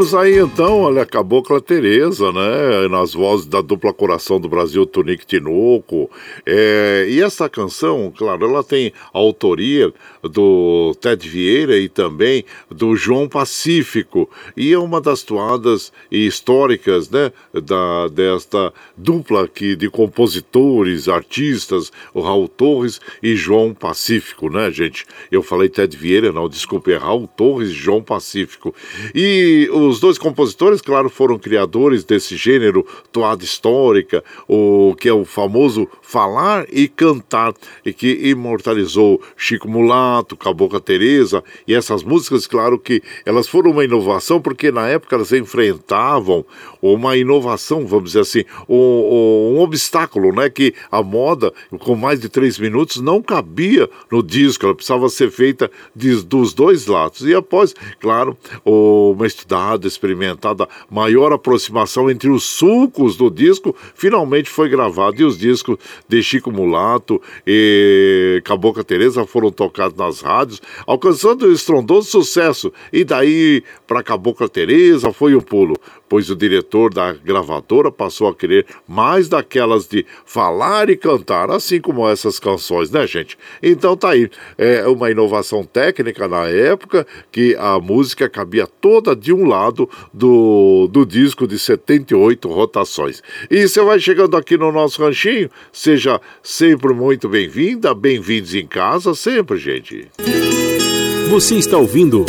Aí então, olha, a Cabocla Tereza, né? Nas vozes da dupla Coração do Brasil, Tonique Tinoco. É, e essa canção, claro, ela tem autoria do Ted Vieira e também do João Pacífico. E é uma das toadas históricas, né? Da, desta dupla aqui de compositores, artistas, o Raul Torres e João Pacífico, né, gente? Eu falei Ted Vieira, não, desculpe, é Raul Torres e João Pacífico. E os dois compositores, claro, foram criadores desse gênero toada histórica, o que é o famoso falar e cantar, e que imortalizou Chico Mulato, Cabocla Teresa, e essas músicas, claro que elas foram uma inovação, porque na época elas enfrentavam uma inovação, vamos dizer assim, um, um obstáculo, né? Que a moda, com mais de três minutos, não cabia no disco, ela precisava ser feita de, dos dois lados. E após, claro, uma estudada, experimentada, maior aproximação entre os sulcos do disco, finalmente foi gravado. E os discos de Chico Mulato e Cabocla Teresa foram tocados nas rádios, alcançando estrondoso sucesso. E daí, para Cabocla Teresa, foi um pulo pois o diretor da gravadora passou a querer mais daquelas de falar e cantar, assim como essas canções, né, gente? Então tá aí, é uma inovação técnica na época que a música cabia toda de um lado do, do disco de 78 rotações. E você vai chegando aqui no nosso ranchinho, seja sempre muito bem-vinda, bem-vindos em casa, sempre, gente. Você está ouvindo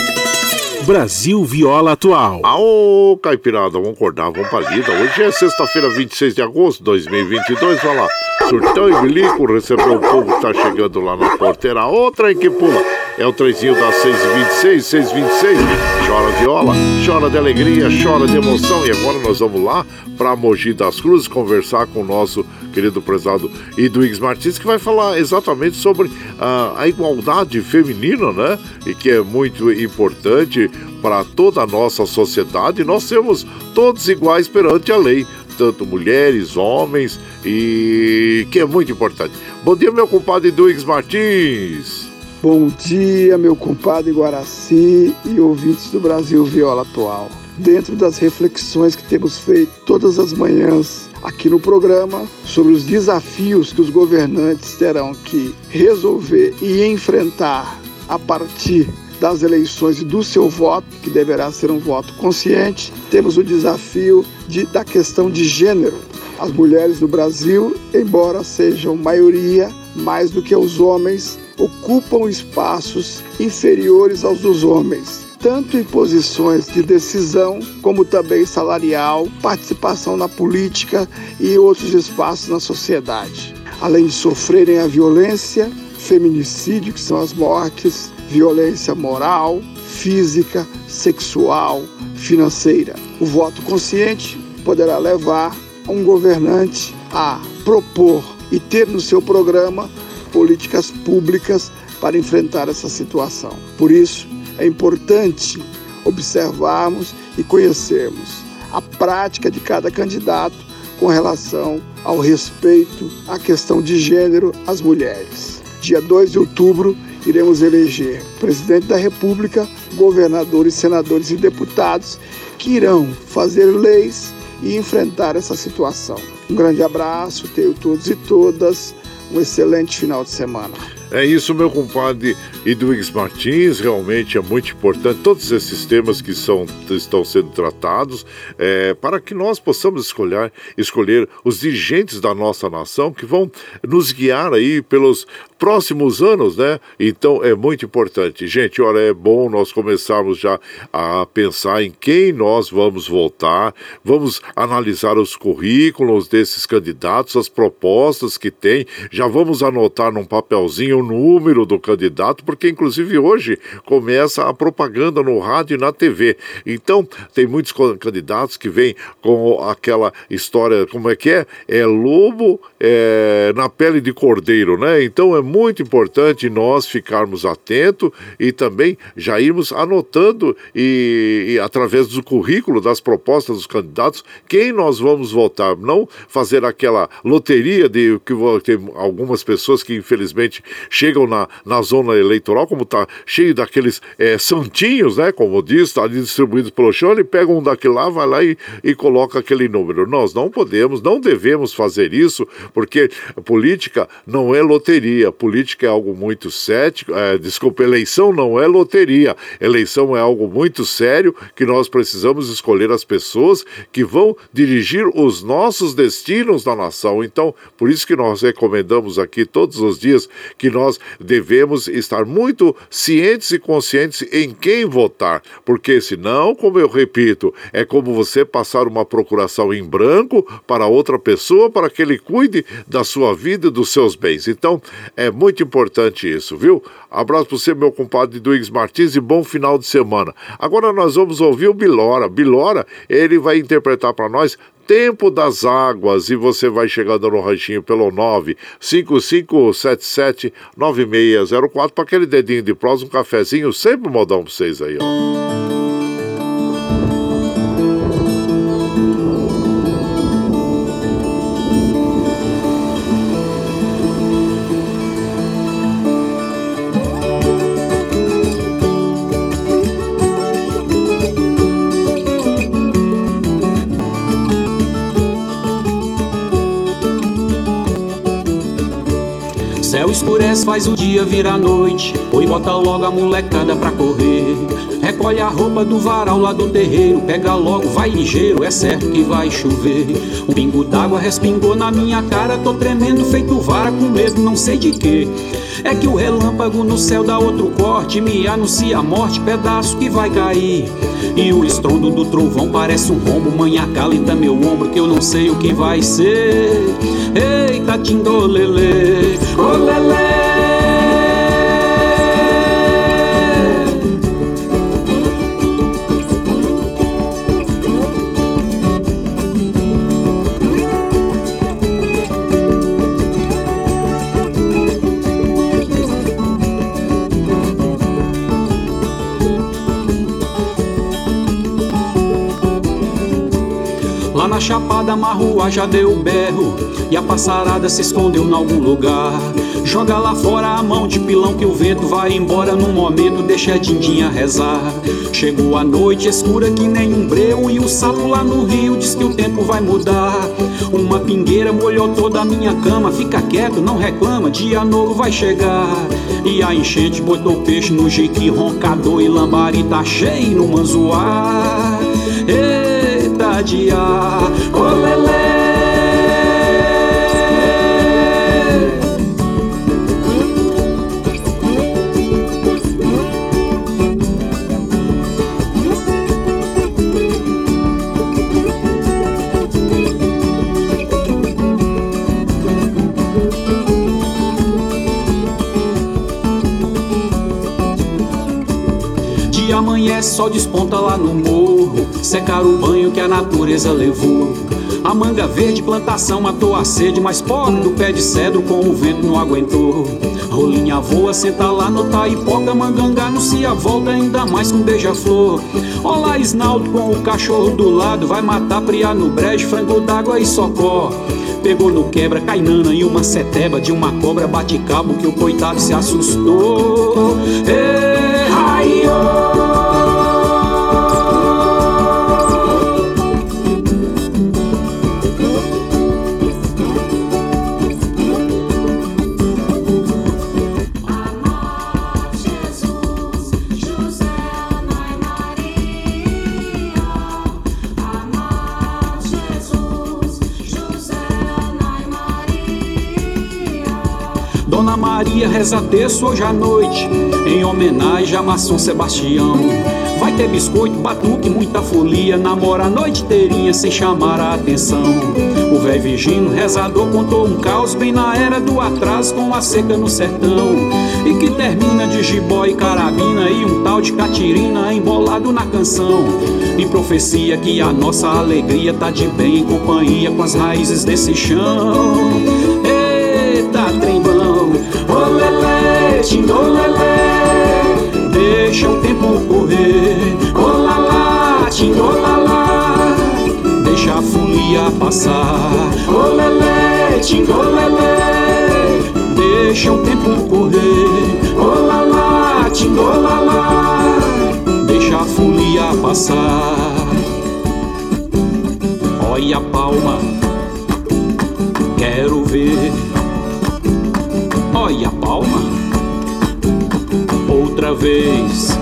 Brasil Viola Atual. Aô, Caipirada, vamos acordar, vamos pra lida. Hoje é sexta-feira, 26 de agosto de 2022. Vai lá, surtão e bilico, recebeu o povo que tá chegando lá na porteira. Outra em que pula. É o trezinho das 626, 626. Chora viola, chora de alegria, chora de emoção. E agora nós vamos lá para Mogi das Cruzes conversar com o nosso querido prezado Edwigs Martins, que vai falar exatamente sobre uh, a igualdade feminina, né? E que é muito importante para toda a nossa sociedade. Nós temos todos iguais perante a lei tanto mulheres, homens e que é muito importante. Bom dia, meu compadre Duígues Martins. Bom dia, meu compadre Guaraci e ouvintes do Brasil Viola Atual. Dentro das reflexões que temos feito todas as manhãs aqui no programa sobre os desafios que os governantes terão que resolver e enfrentar a partir das eleições e do seu voto, que deverá ser um voto consciente, temos o desafio de, da questão de gênero. As mulheres no Brasil, embora sejam maioria, mais do que os homens, ocupam espaços inferiores aos dos homens, tanto em posições de decisão, como também salarial, participação na política e outros espaços na sociedade. Além de sofrerem a violência, feminicídio, que são as mortes, violência moral, física, sexual, financeira. O voto consciente poderá levar um governante a propor e ter no seu programa políticas públicas para enfrentar essa situação. Por isso, é importante observarmos e conhecermos a prática de cada candidato com relação ao respeito à questão de gênero às mulheres. Dia 2 de outubro iremos eleger presidente da República, governadores, senadores e deputados que irão fazer leis e enfrentar essa situação. Um grande abraço, tenho todos e todas um excelente final de semana. É isso, meu compadre Edwigs Martins, realmente é muito importante todos esses temas que são, estão sendo tratados é, para que nós possamos escolher, escolher os dirigentes da nossa nação que vão nos guiar aí pelos próximos anos, né? Então é muito importante. Gente, olha, é bom nós começarmos já a pensar em quem nós vamos votar, vamos analisar os currículos desses candidatos, as propostas que tem, já vamos anotar num papelzinho o número do candidato, porque inclusive hoje começa a propaganda no rádio e na TV. Então, tem muitos candidatos que vêm com aquela história, como é que é? É lobo é, na pele de cordeiro, né? Então é muito importante nós ficarmos atentos e também já irmos anotando e, e, através do currículo das propostas dos candidatos quem nós vamos votar, não fazer aquela loteria de que tem algumas pessoas que infelizmente chegam na, na zona eleitoral, como está cheio daqueles é, santinhos, né? Como diz, está distribuídos pelo chão, ele pega um daquele lá, vai lá e, e coloca aquele número. Nós não podemos, não devemos fazer isso, porque política não é loteria política é algo muito cético, é, desculpa, eleição não é loteria, eleição é algo muito sério que nós precisamos escolher as pessoas que vão dirigir os nossos destinos na nação. Então, por isso que nós recomendamos aqui todos os dias que nós devemos estar muito cientes e conscientes em quem votar, porque senão, como eu repito, é como você passar uma procuração em branco para outra pessoa para que ele cuide da sua vida e dos seus bens. Então, é muito importante isso, viu? Abraço para você, meu compadre Duígues Martins, e bom final de semana. Agora nós vamos ouvir o Bilora. Bilora, ele vai interpretar para nós Tempo das Águas e você vai chegando no ranchinho pelo 955779604 para aquele dedinho de prós, um cafezinho, sempre modão para vocês aí, ó. Escurece, faz o dia virar noite. Oi, bota logo a molecada pra correr. Recolhe a roupa do varal lá do terreiro. Pega logo, vai ligeiro, é certo que vai chover. Um pingo d'água respingou na minha cara. Tô tremendo, feito vara, com medo, não sei de quê. É que o relâmpago no céu dá outro corte. Me anuncia a morte, pedaço que vai cair. E o estrondo do trovão parece um rombo. Manha calenta meu ombro, que eu não sei o que vai ser. Eita, tindolele, olele. Lá na chapada marrua já deu berro E a passarada se escondeu em algum lugar. Joga lá fora a mão de pilão que o vento vai embora Num momento deixa a dindinha rezar. Chegou a noite escura que nem um breu E o sapo lá no rio diz que o tempo vai mudar. Uma pingueira molhou toda a minha cama Fica quieto, não reclama, dia novo vai chegar. E a enchente botou peixe no jique Roncador e lambari tá cheio no manzoar. Eita dia, olelê amanhece, sol desponta lá no morro. Secar o banho que a natureza levou. A manga verde, plantação matou a sede, mas pobre do pé de cedro com o vento não aguentou. Rolinha voa, senta lá no taipoca, mangangá no se a volta, ainda mais com beija-flor. Olá, Isnaldo com o cachorro do lado, vai matar priá no brejo, frango d'água e socó. Pegou no quebra, cainana e uma seteba de uma cobra bate-cabo que o coitado se assustou. Ei, raiô! Reza terço hoje à noite, em homenagem a Maçom Sebastião. Vai ter biscoito, batuque, muita folia, namora a noite inteirinha sem chamar a atenção. O velho Virgínio, rezador, contou um caos bem na era do atraso com a seca no sertão. E que termina de gibó e carabina e um tal de catirina embolado na canção. E profecia que a nossa alegria tá de bem em companhia com as raízes desse chão. Tindolelê, deixa o tempo correr. Olalá, tindolala, deixa a folia passar. Olelê, tindolelê, deixa o tempo correr. Olalá, tindolala, deixa a folia passar. Olha a palma, quero ver Olha a palma. Outra vez.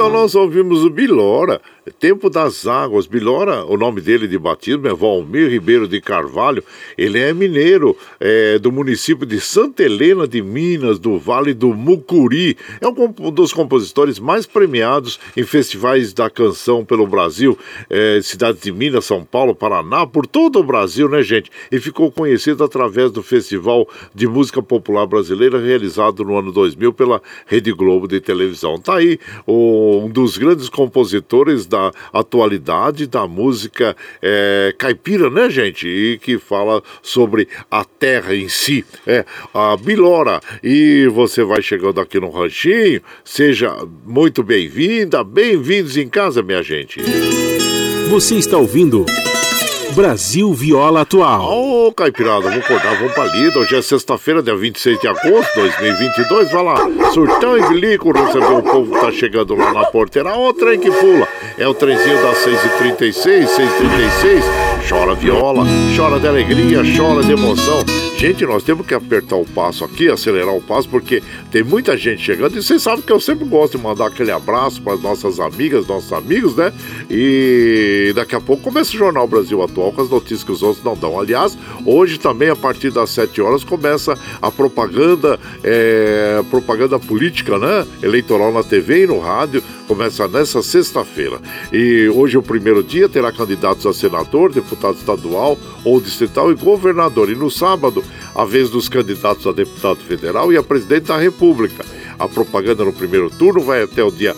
Então nós ouvimos o Bilora Tempo das Águas. Bilora, o nome dele de batismo é Valmir Ribeiro de Carvalho. Ele é mineiro é, do município de Santa Helena de Minas, do Vale do Mucuri. É um dos compositores mais premiados em festivais da canção pelo Brasil, é, cidades de Minas, São Paulo, Paraná, por todo o Brasil, né, gente? E ficou conhecido através do Festival de Música Popular Brasileira realizado no ano 2000 pela Rede Globo de televisão. Tá aí um dos grandes compositores da atualidade da música é, caipira, né, gente? E que fala sobre a terra em si. É, a Bilora. E você vai chegando aqui no Ranchinho, seja muito bem-vinda, bem-vindos em casa, minha gente. Você está ouvindo. Brasil Viola Atual. Ô, oh, Caipirada, vamos acordar, vamos pra lida. Hoje é sexta-feira, dia 26 de agosto de 2022. Vai lá, surtão e bilico, recebeu o povo que tá chegando lá na porteira. Ó, o trem que pula. É o trenzinho das 6h36, 6h36. Chora viola, chora de alegria, chora de emoção. Gente, nós temos que apertar o passo aqui, acelerar o passo, porque tem muita gente chegando e vocês sabem que eu sempre gosto de mandar aquele abraço para as nossas amigas, nossos amigos, né? E daqui a pouco começa o Jornal Brasil Atual com as notícias que os outros não dão. Aliás, hoje também, a partir das 7 horas, começa a propaganda, é, propaganda política, né? Eleitoral na TV e no rádio. Começa nessa sexta-feira. E hoje, o primeiro dia, terá candidatos a senador, deputado estadual ou distrital e governador. E no sábado, a vez dos candidatos a deputado federal e a presidente da República. A propaganda no primeiro turno vai até o dia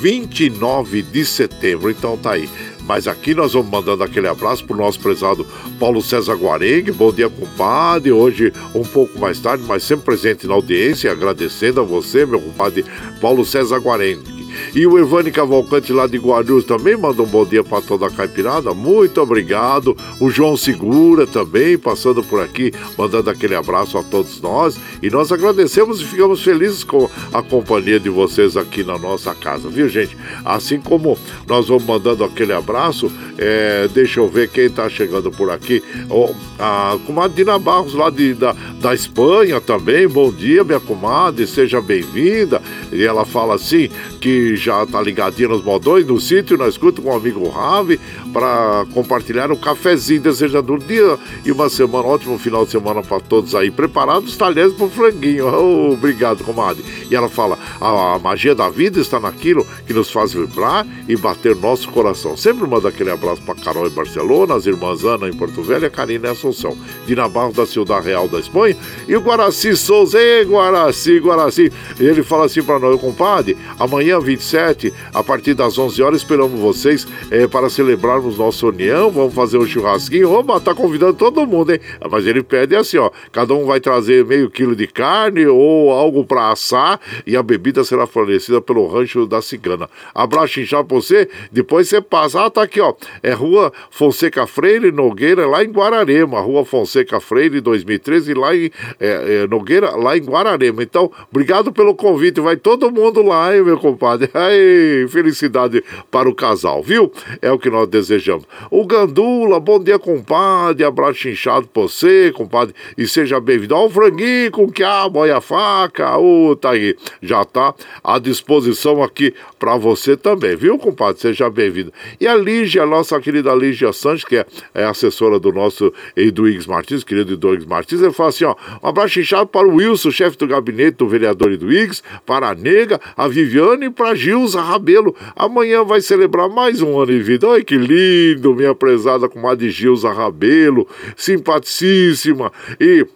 29 de setembro, então tá aí. Mas aqui nós vamos mandando aquele abraço pro nosso prezado Paulo César Guarengue. Bom dia, compadre. Hoje, um pouco mais tarde, mas sempre presente na audiência, agradecendo a você, meu compadre Paulo César Guarengue. E o Evane Cavalcante lá de Guarulhos também manda um bom dia para toda a caipirada. Muito obrigado. O João Segura também passando por aqui, mandando aquele abraço a todos nós. E nós agradecemos e ficamos felizes com a companhia de vocês aqui na nossa casa, viu, gente? Assim como nós vamos mandando aquele abraço, é, deixa eu ver quem está chegando por aqui. Oh, a comadre Dina Barros, lá de, da, da Espanha também. Bom dia, minha comadre, seja bem-vinda. E ela fala assim que já está ligadinha nos modões, no sítio, nós escuta com o amigo Ravi para compartilhar um cafezinho, desejando um dia e uma semana, ótimo final de semana para todos aí. Preparados talheres para o franguinho. [LAUGHS] Oh, obrigado, comadre. E ela fala: a, a magia da vida está naquilo que nos faz vibrar e bater nosso coração. Sempre manda aquele abraço para Carol em Barcelona, as irmãs Ana em Porto Velho, a Karina em Assunção. Dina Barros da Ciudad Real da Espanha e o Guaraci Souza. Ei, Guaraci, Guaraci. E ele fala assim para nós, compadre, amanhã 27, a partir das 11 horas, esperamos vocês é, para celebrarmos nossa união. Vamos fazer um churrasquinho. Opa, tá convidando todo mundo, hein? Mas ele pede assim, ó, cada um vai trazer meio quilo de carne ou algo para assar e a bebida será fornecida pelo rancho da Cigana. Abraço inchado pra você, depois você passa. Ah, tá aqui, ó. É Rua Fonseca Freire Nogueira, lá em Guararema. Rua Fonseca Freire, 2013, lá em é, é, Nogueira, lá em Guararema. Então, obrigado pelo convite. Vai todo mundo lá, hein, meu compadre? [LAUGHS] Ai, felicidade para o casal, viu? É o que nós desejamos. O Gandula, bom dia, compadre. Abraço inchado pra você, compadre. E seja bem-vindo. Ó, o franguinho com quiabo, olha a faca. Ô, tá aí. Já tá à disposição aqui para você também, viu, compadre? Seja bem-vindo. E a Lígia, nossa querida Lígia Santos, que é, é assessora do nosso Eduígues Martins, querido Eduígues Martins, ele fala assim, ó, um abraço inchado para o Wilson, chefe do gabinete do vereador Eduígues, para a Nega, a Viviane e para Gilza Rabelo. Amanhã vai celebrar mais um ano de vida. Olha que lindo, minha prezada comadre Gilza Rabelo, simpaticíssima. E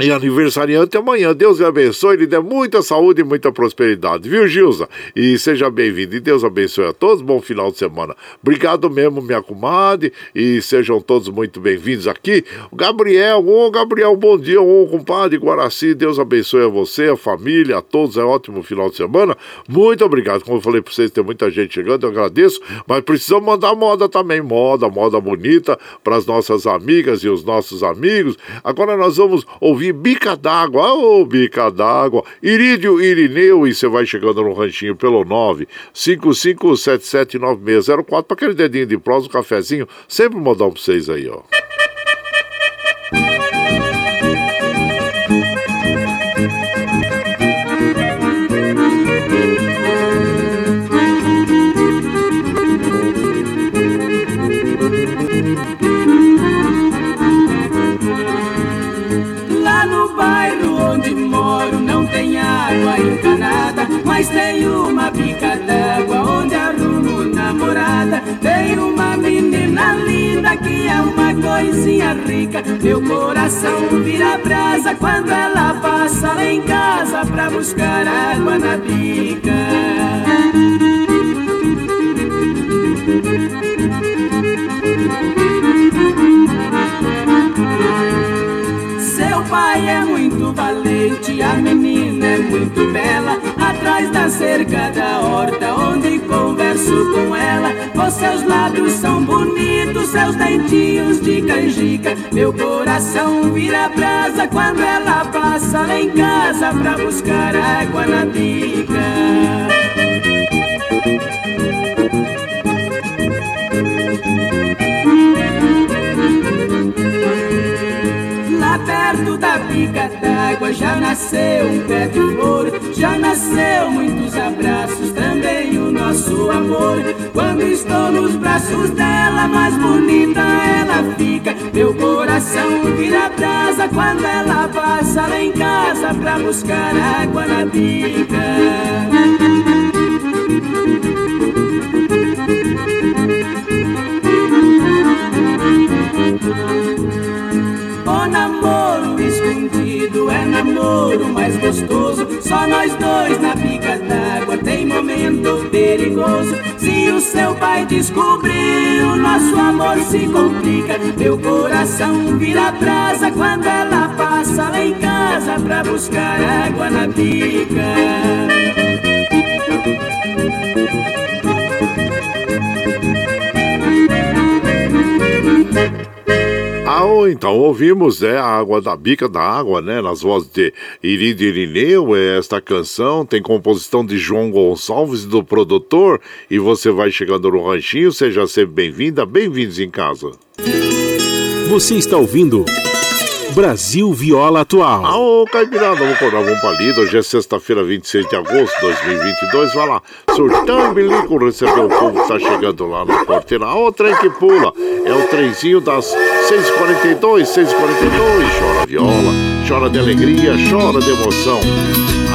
e aniversariante amanhã. Deus lhe abençoe, lhe dê muita saúde e muita prosperidade, viu, Gilza? E seja bem-vindo. E Deus abençoe a todos. Bom final de semana. Obrigado mesmo, minha comadre. E sejam todos muito bem-vindos aqui. Gabriel, ô Gabriel, bom dia, ô compadre Guaraci. Deus abençoe a você, a família, a todos. É um ótimo final de semana. Muito obrigado. Como eu falei para vocês, tem muita gente chegando, eu agradeço. Mas precisamos mandar moda também. Moda, moda bonita para as nossas amigas e os nossos amigos. Agora nós vamos ouvir Bica d'Água, ô oh, Bica d'Água, Irídio Irineu, e você vai chegando no ranchinho pelo 955779604 para aquele dedinho de prosa, um cafezinho, sempre modão para vocês aí, ó. Mas tem uma bica d'água onde arrumo namorada. Tem uma menina linda que é uma coisinha rica. Meu coração vira brasa quando ela passa lá em casa pra buscar água na bica. Pai é muito valente, a menina é muito bela atrás da cerca da horta onde converso com ela. Os seus lábios são bonitos, seus dentinhos de canjica. Meu coração vira brasa quando ela passa lá em casa pra buscar água na bica. Bica d'água já nasceu um pé de flor, já nasceu muitos abraços, também o nosso amor. Quando estou nos braços dela, mais bonita ela fica. Meu coração vira brasa quando ela passa lá em casa pra buscar água na bica. Mais gostoso. Só nós dois na pica d'água tem momento perigoso. Se o seu pai descobrir, o nosso amor se complica. Meu coração vira brasa quando ela passa lá em casa pra buscar água na pica. Então ouvimos né, a água da bica da água, né? Nas vozes de Irido Irineu, esta canção tem composição de João Gonçalves, do produtor, e você vai chegando no ranchinho, seja sempre bem-vinda, bem-vindos em casa. Você está ouvindo Brasil Viola Atual. Ah, ô, Caipirada, vamos acordar, pra lida. Hoje é sexta-feira, 26 de agosto de 2022. Vai lá, surtão e bilico, receber o povo que tá chegando lá na porteira. O trem que pula. É o trenzinho das 6h42, 6h42. Chora viola, chora de alegria, chora de emoção.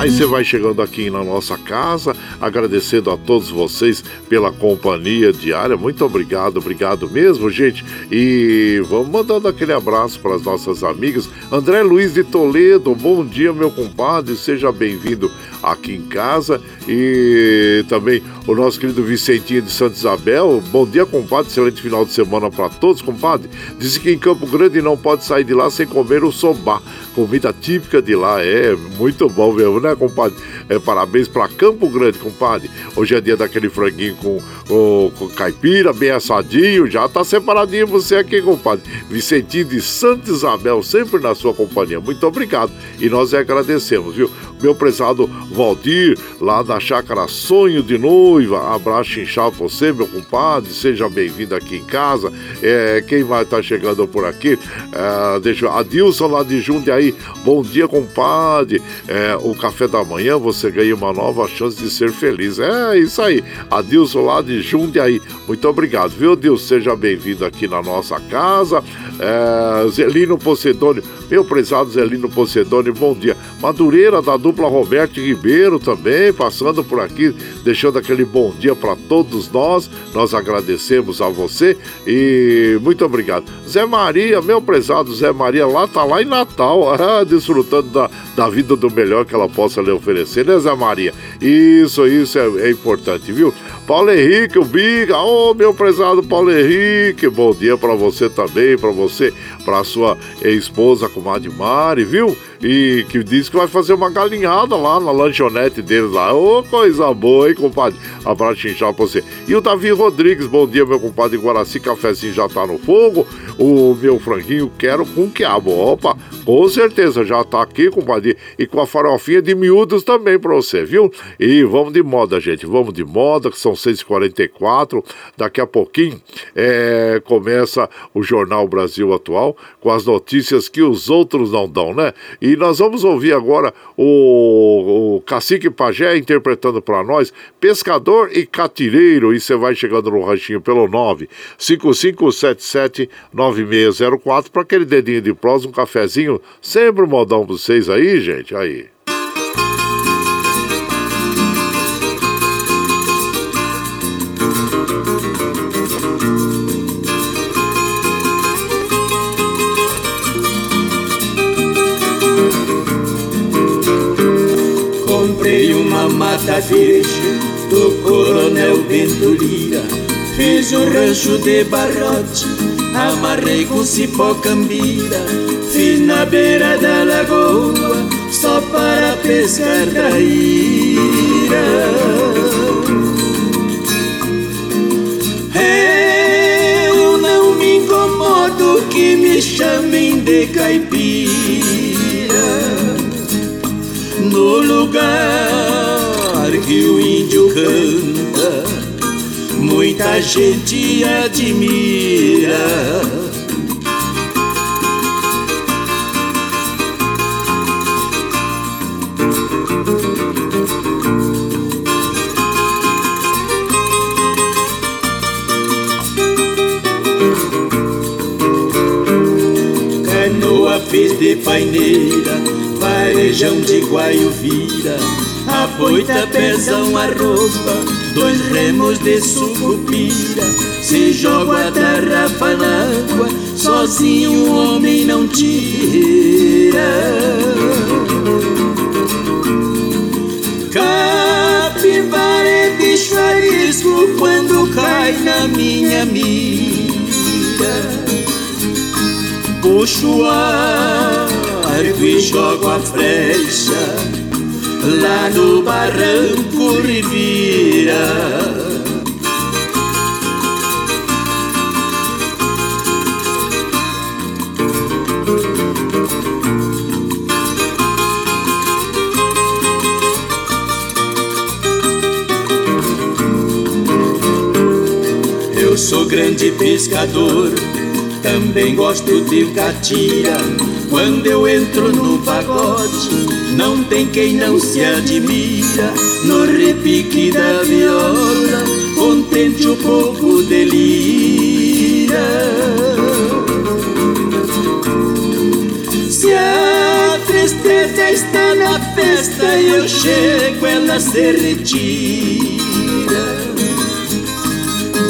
Aí você vai chegando aqui na nossa casa, agradecendo a todos vocês pela companhia diária. Muito obrigado, obrigado mesmo, gente. E vamos mandando aquele abraço para as nossas amigas. André Luiz de Toledo, bom dia, meu compadre. Seja bem-vindo aqui em casa. E também o nosso querido Vicentinho de Santa Isabel. Bom dia, compadre. Excelente final de semana para todos, compadre. Disse que em Campo Grande não pode sair de lá sem comer o sobá. Comida típica de lá. É muito bom mesmo, né, compadre? É, parabéns para Campo Grande, compadre. Hoje é dia daquele franguinho com, com, com caipira, bem assadinho. Já tá separadinho você aqui, compadre. Vicentinho de Santa Isabel, sempre na sua companhia. Muito obrigado. E nós agradecemos, viu? Meu prezado Valdir, lá da Chácara Sonho de Noiva. Abraço inchado você, meu compadre. Seja bem-vindo aqui em casa. É, quem vai estar tá chegando por aqui? É, deixa eu... Adilson lá de Jundiaí. Bom dia, compadre. É, o café da manhã você ganha uma nova chance de ser feliz. É isso aí. Adilson lá de Jundiaí. Muito obrigado, viu, Adilson? Seja bem-vindo aqui na nossa casa. É, Zelino Pocedônio, meu prezado Zelino Pocedônio, bom dia. Madureira da dupla Roberto Ribeiro também, passando por aqui, deixando aquele bom dia para todos nós. Nós agradecemos a você e muito obrigado. Zé Maria, meu prezado Zé Maria, lá tá lá em Natal, [LAUGHS] ah, desfrutando da, da vida do melhor que ela possa lhe oferecer, né, Zé Maria? Isso, isso é, é importante, viu? Paulo Henrique, o Biga, ô oh, meu prezado Paulo Henrique, bom dia para você também, para você, para sua esposa, comadre Mari, viu? E que diz que vai fazer uma galinhada lá na lanchonete deles lá. Ô, oh, coisa boa, hein, compadre? Abraço inchado pra você. E o Davi Rodrigues, bom dia, meu compadre Guaraci, cafezinho já tá no fogo. O meu franguinho quero com quiabo. Opa, com certeza já tá aqui, compadre. E com a farofinha de miúdos também pra você, viu? E vamos de moda, gente. Vamos de moda, que são 6h44. Daqui a pouquinho é, começa o Jornal Brasil Atual com as notícias que os outros não dão, né? E nós vamos ouvir agora o, o Cacique Pajé interpretando para nós Pescador e Catireiro. E você vai chegando no ranchinho pelo 955779604 para aquele dedinho de prós, um cafezinho. Sempre um modão para vocês aí, gente. Aí. Mata virgem do coronel Bento Fiz um rancho de barrote, amarrei com cipó cambira. Fui na beira da lagoa, só para pescar me incomodo que me chamem de caipira. No lugar que o índio canta, muita gente admira. Canoa fez de paineira, varejão de guaio a boita pesa a roupa, dois remos de sucupira. Se joga a tarrafa na água, sozinho um homem não tira. Capivara é bicho arisco quando cai na minha mira. Puxo o arco e jogo a flecha lá no barranco revira. Eu sou grande pescador, também gosto de catira. Quando eu entro no pagode, não tem quem não se admira. No repique da viola, contente o povo delira. Se a tristeza está na festa e eu chego, ela se retira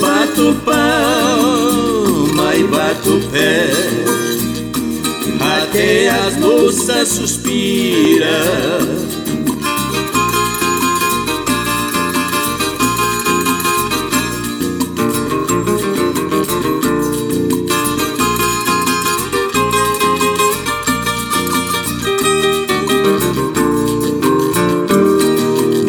bato palma e bato pé Até as moças suspiram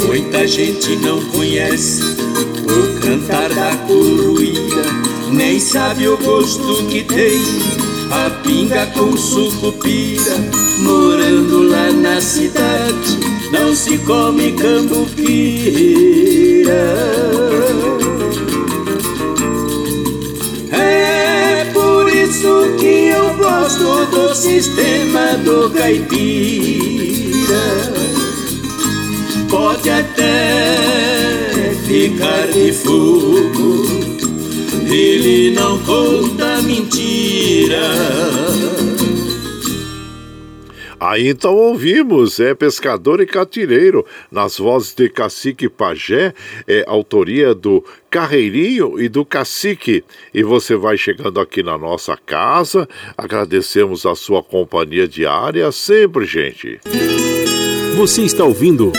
Muita gente não conhece o cantar da coruída nem sabe o gosto que tem a pinga com sucupira morando lá na cidade não se come cambuquira. É por isso que eu gosto do sistema do caipira. Pode até ficar de fogo, ele não conta mentira. Aí então ouvimos, é Pescador e Catireiro, nas vozes de Cacique Pajé, é autoria do Carreirinho e do Cacique. E você vai chegando aqui na nossa casa, agradecemos a sua companhia diária sempre, gente. Você está ouvindo.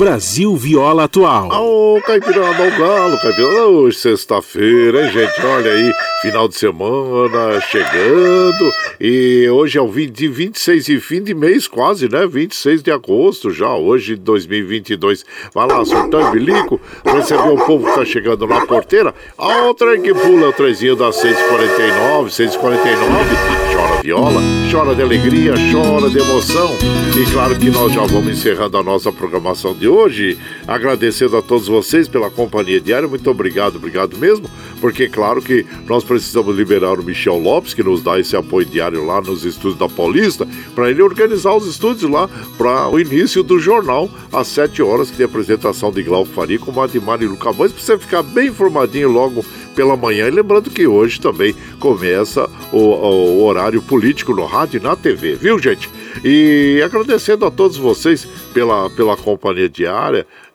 Brasil Viola Atual. Ô, Caipirada ao Galo, Caipirada. Hoje, sexta-feira, hein, gente? Olha aí, final de semana chegando. E hoje é o 20, 26 e fim de mês, quase, né? 26 de agosto já, hoje, 2022. Vai lá, surtão e bilico, receber o povo que tá chegando na porteira. A outra que pula o trezinho das 6h49, 6h49 chora viola, chora de alegria, chora de emoção. E claro que nós já vamos encerrando a nossa programação de hoje, agradecendo a todos vocês pela companhia diária. Muito obrigado, obrigado mesmo, porque claro que nós precisamos liberar o Michel Lopes, que nos dá esse apoio diário lá nos estúdios da Paulista, para ele organizar os estúdios lá para o início do jornal, às 7 horas, que tem a apresentação de Glauco Faria com Madimar e Luca Mães, para você ficar bem informadinho logo pela manhã. E lembrando que hoje também começa o, o, horário político no rádio e na TV, viu, gente? E agradecendo a todos vocês pela, pela companhia diária.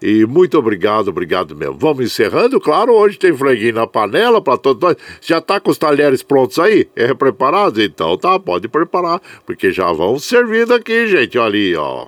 E muito obrigado, obrigado mesmo. Vamos encerrando, claro, hoje tem franguinho na panela para todos nós. Já tá com os talheres prontos aí? É preparados? Então tá, pode preparar, porque já vão servindo aqui, gente. Olha ali, ó.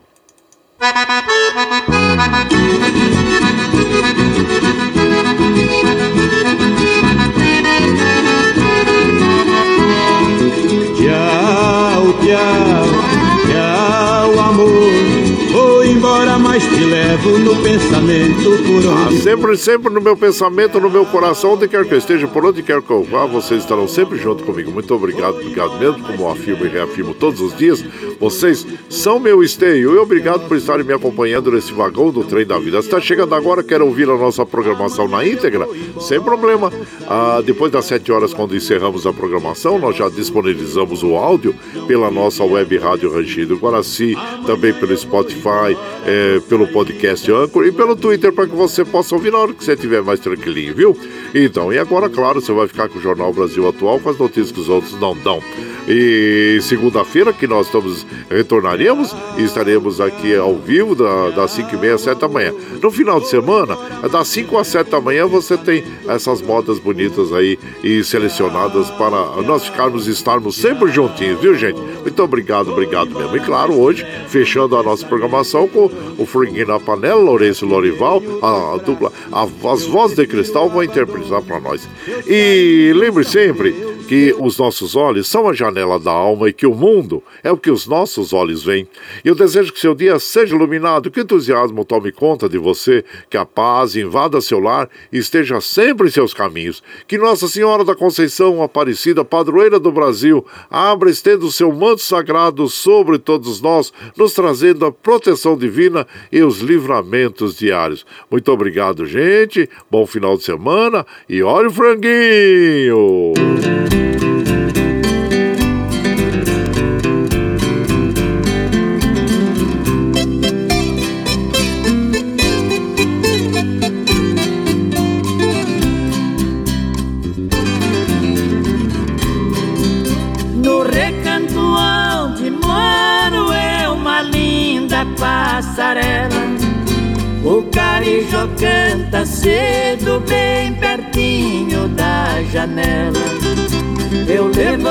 Mas te levo no pensamento por onde. Ah, sempre, sempre no meu pensamento, no meu coração, onde quer que eu esteja, por onde quer que eu vá, vocês estarão sempre junto comigo. Muito obrigado, obrigado mesmo, como afirmo e reafirmo todos os dias. Vocês são meu esteio e obrigado por estarem me acompanhando nesse vagão do trem da vida. Se está chegando agora, quer ouvir a nossa programação na íntegra? Sem problema. Ah, depois das 7 horas, quando encerramos a programação, nós já disponibilizamos o áudio pela nossa web rádio Rangido Guaraci, também pelo Spotify, é, pelo podcast Anchor e pelo Twitter para que você possa ouvir na hora que você estiver mais tranquilinho, viu? Então, e agora, claro, você vai ficar com o Jornal Brasil Atual com as notícias que os outros não dão. E segunda-feira que nós estamos retornaremos e estaremos aqui ao vivo da, das 5 e meia às 7 da manhã. No final de semana, das 5 às 7 da manhã, você tem essas modas bonitas aí e selecionadas para nós ficarmos estarmos sempre juntinhos, viu, gente? Muito obrigado, obrigado mesmo. E claro, hoje, fechando a nossa programação com o Franguinho na Panela, Lourenço Lorival, a, a dupla, a, as vozes de cristal vão interpretar para nós. E lembre sempre que os nossos olhos são a janela da alma e que o mundo é o que os nossos olhos veem. Eu desejo que seu dia seja iluminado, que o entusiasmo tome conta de você, que a paz invada seu lar e esteja sempre em seus caminhos. Que Nossa Senhora da Conceição Aparecida, padroeira do Brasil, abra estenda o seu manto sagrado sobre todos nós, nos trazendo a proteção divina e os livramentos diários. Muito obrigado, gente. Bom final de semana e olha o franguinho!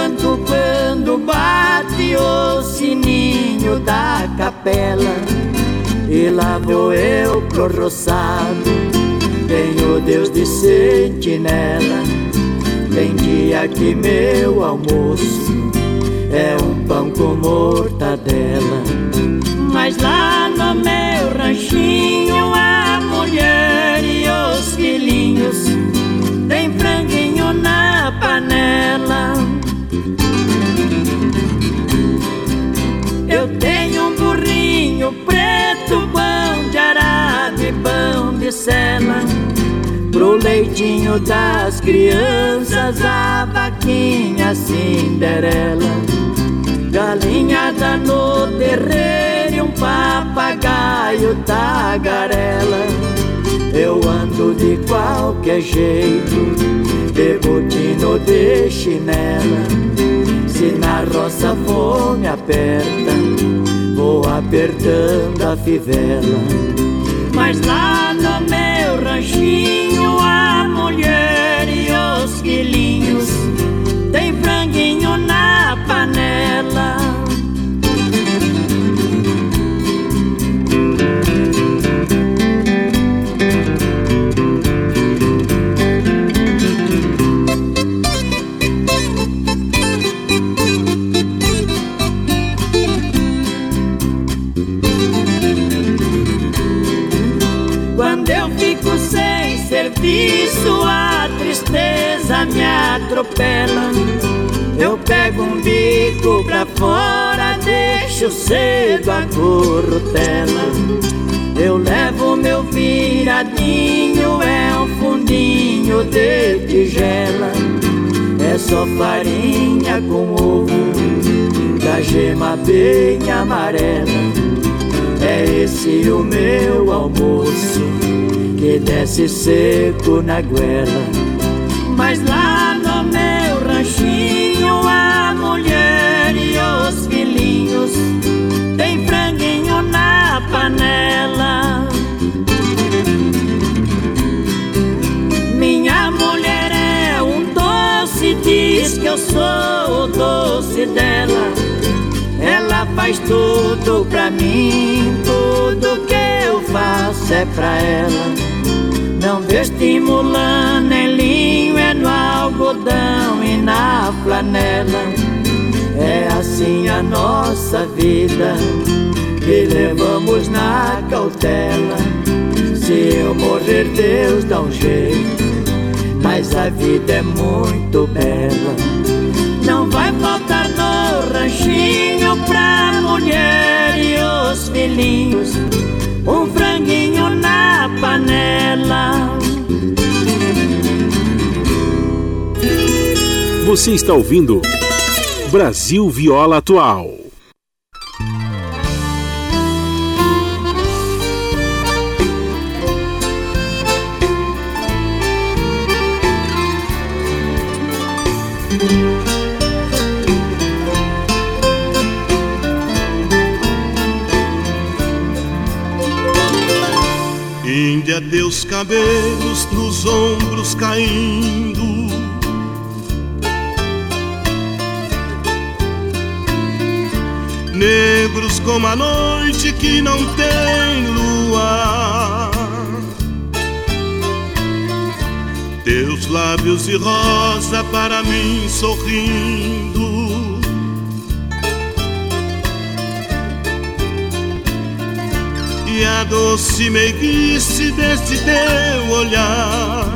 Levanto quando bate o sininho da capela. E lá vou eu pro roçado, tenho Deus de sentinela. Tem dia que meu almoço é um pão com mortadela. Mas lá no meu ranchinho mulher e os filhinhos tem franguinho na panela. Burrinho preto, pão de arado e pão de sela. Pro leitinho das crianças, a vaquinha Cinderela. Galinhada no terreiro e um papagaio tagarela. Eu ando de qualquer jeito, de botino de chinela. Se na roça fome aperta, vou apertando a fivela. Mas lá no meu ranchinho, a mulher e os filhinhos pra fora, deixo cedo a corrutela. Eu levo meu viradinho, é um fundinho de tigela. É só farinha com ovo, da gema bem amarela. É esse o meu almoço que desce seco na goela. Eu sou o doce dela. Ela faz tudo pra mim, tudo que eu faço é pra ela. Não destimulando em linho, é no algodão e na flanela. É assim a nossa vida que levamos na cautela. Se eu morrer, Deus dá um jeito, mas a vida é muito bela. Filhinhos um franguinho na panela. Você está ouvindo Brasil Viola Atual. Negros como a noite que não tem lua. Teus lábios de rosa para mim sorrindo. E a doce meiguice deste teu olhar.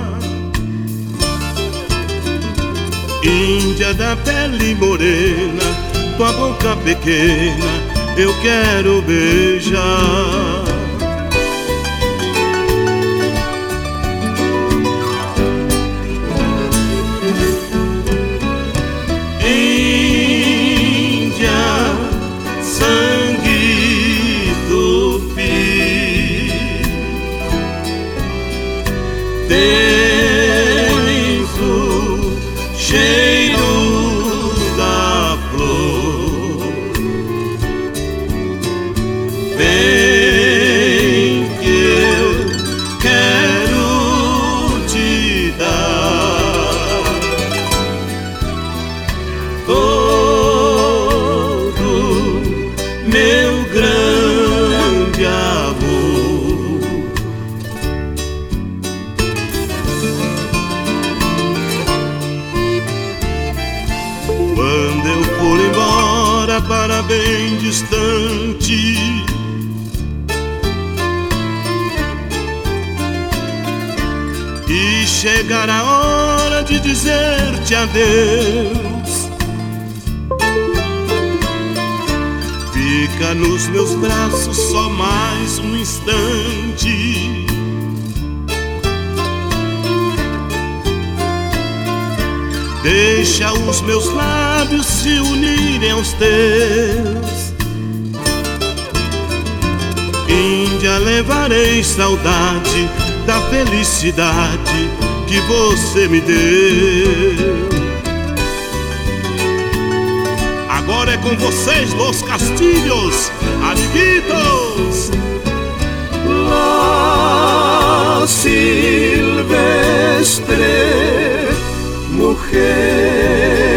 Índia da pele morena, tua boca pequena, eu quero beijar. Adeus. Fica nos meus braços só mais um instante. Deixa os meus lábios se unirem aos teus. Índia, levarei saudade da felicidade que você me deu. Com vocês, Los Castilhos, amiguitos. La silvestre mujer.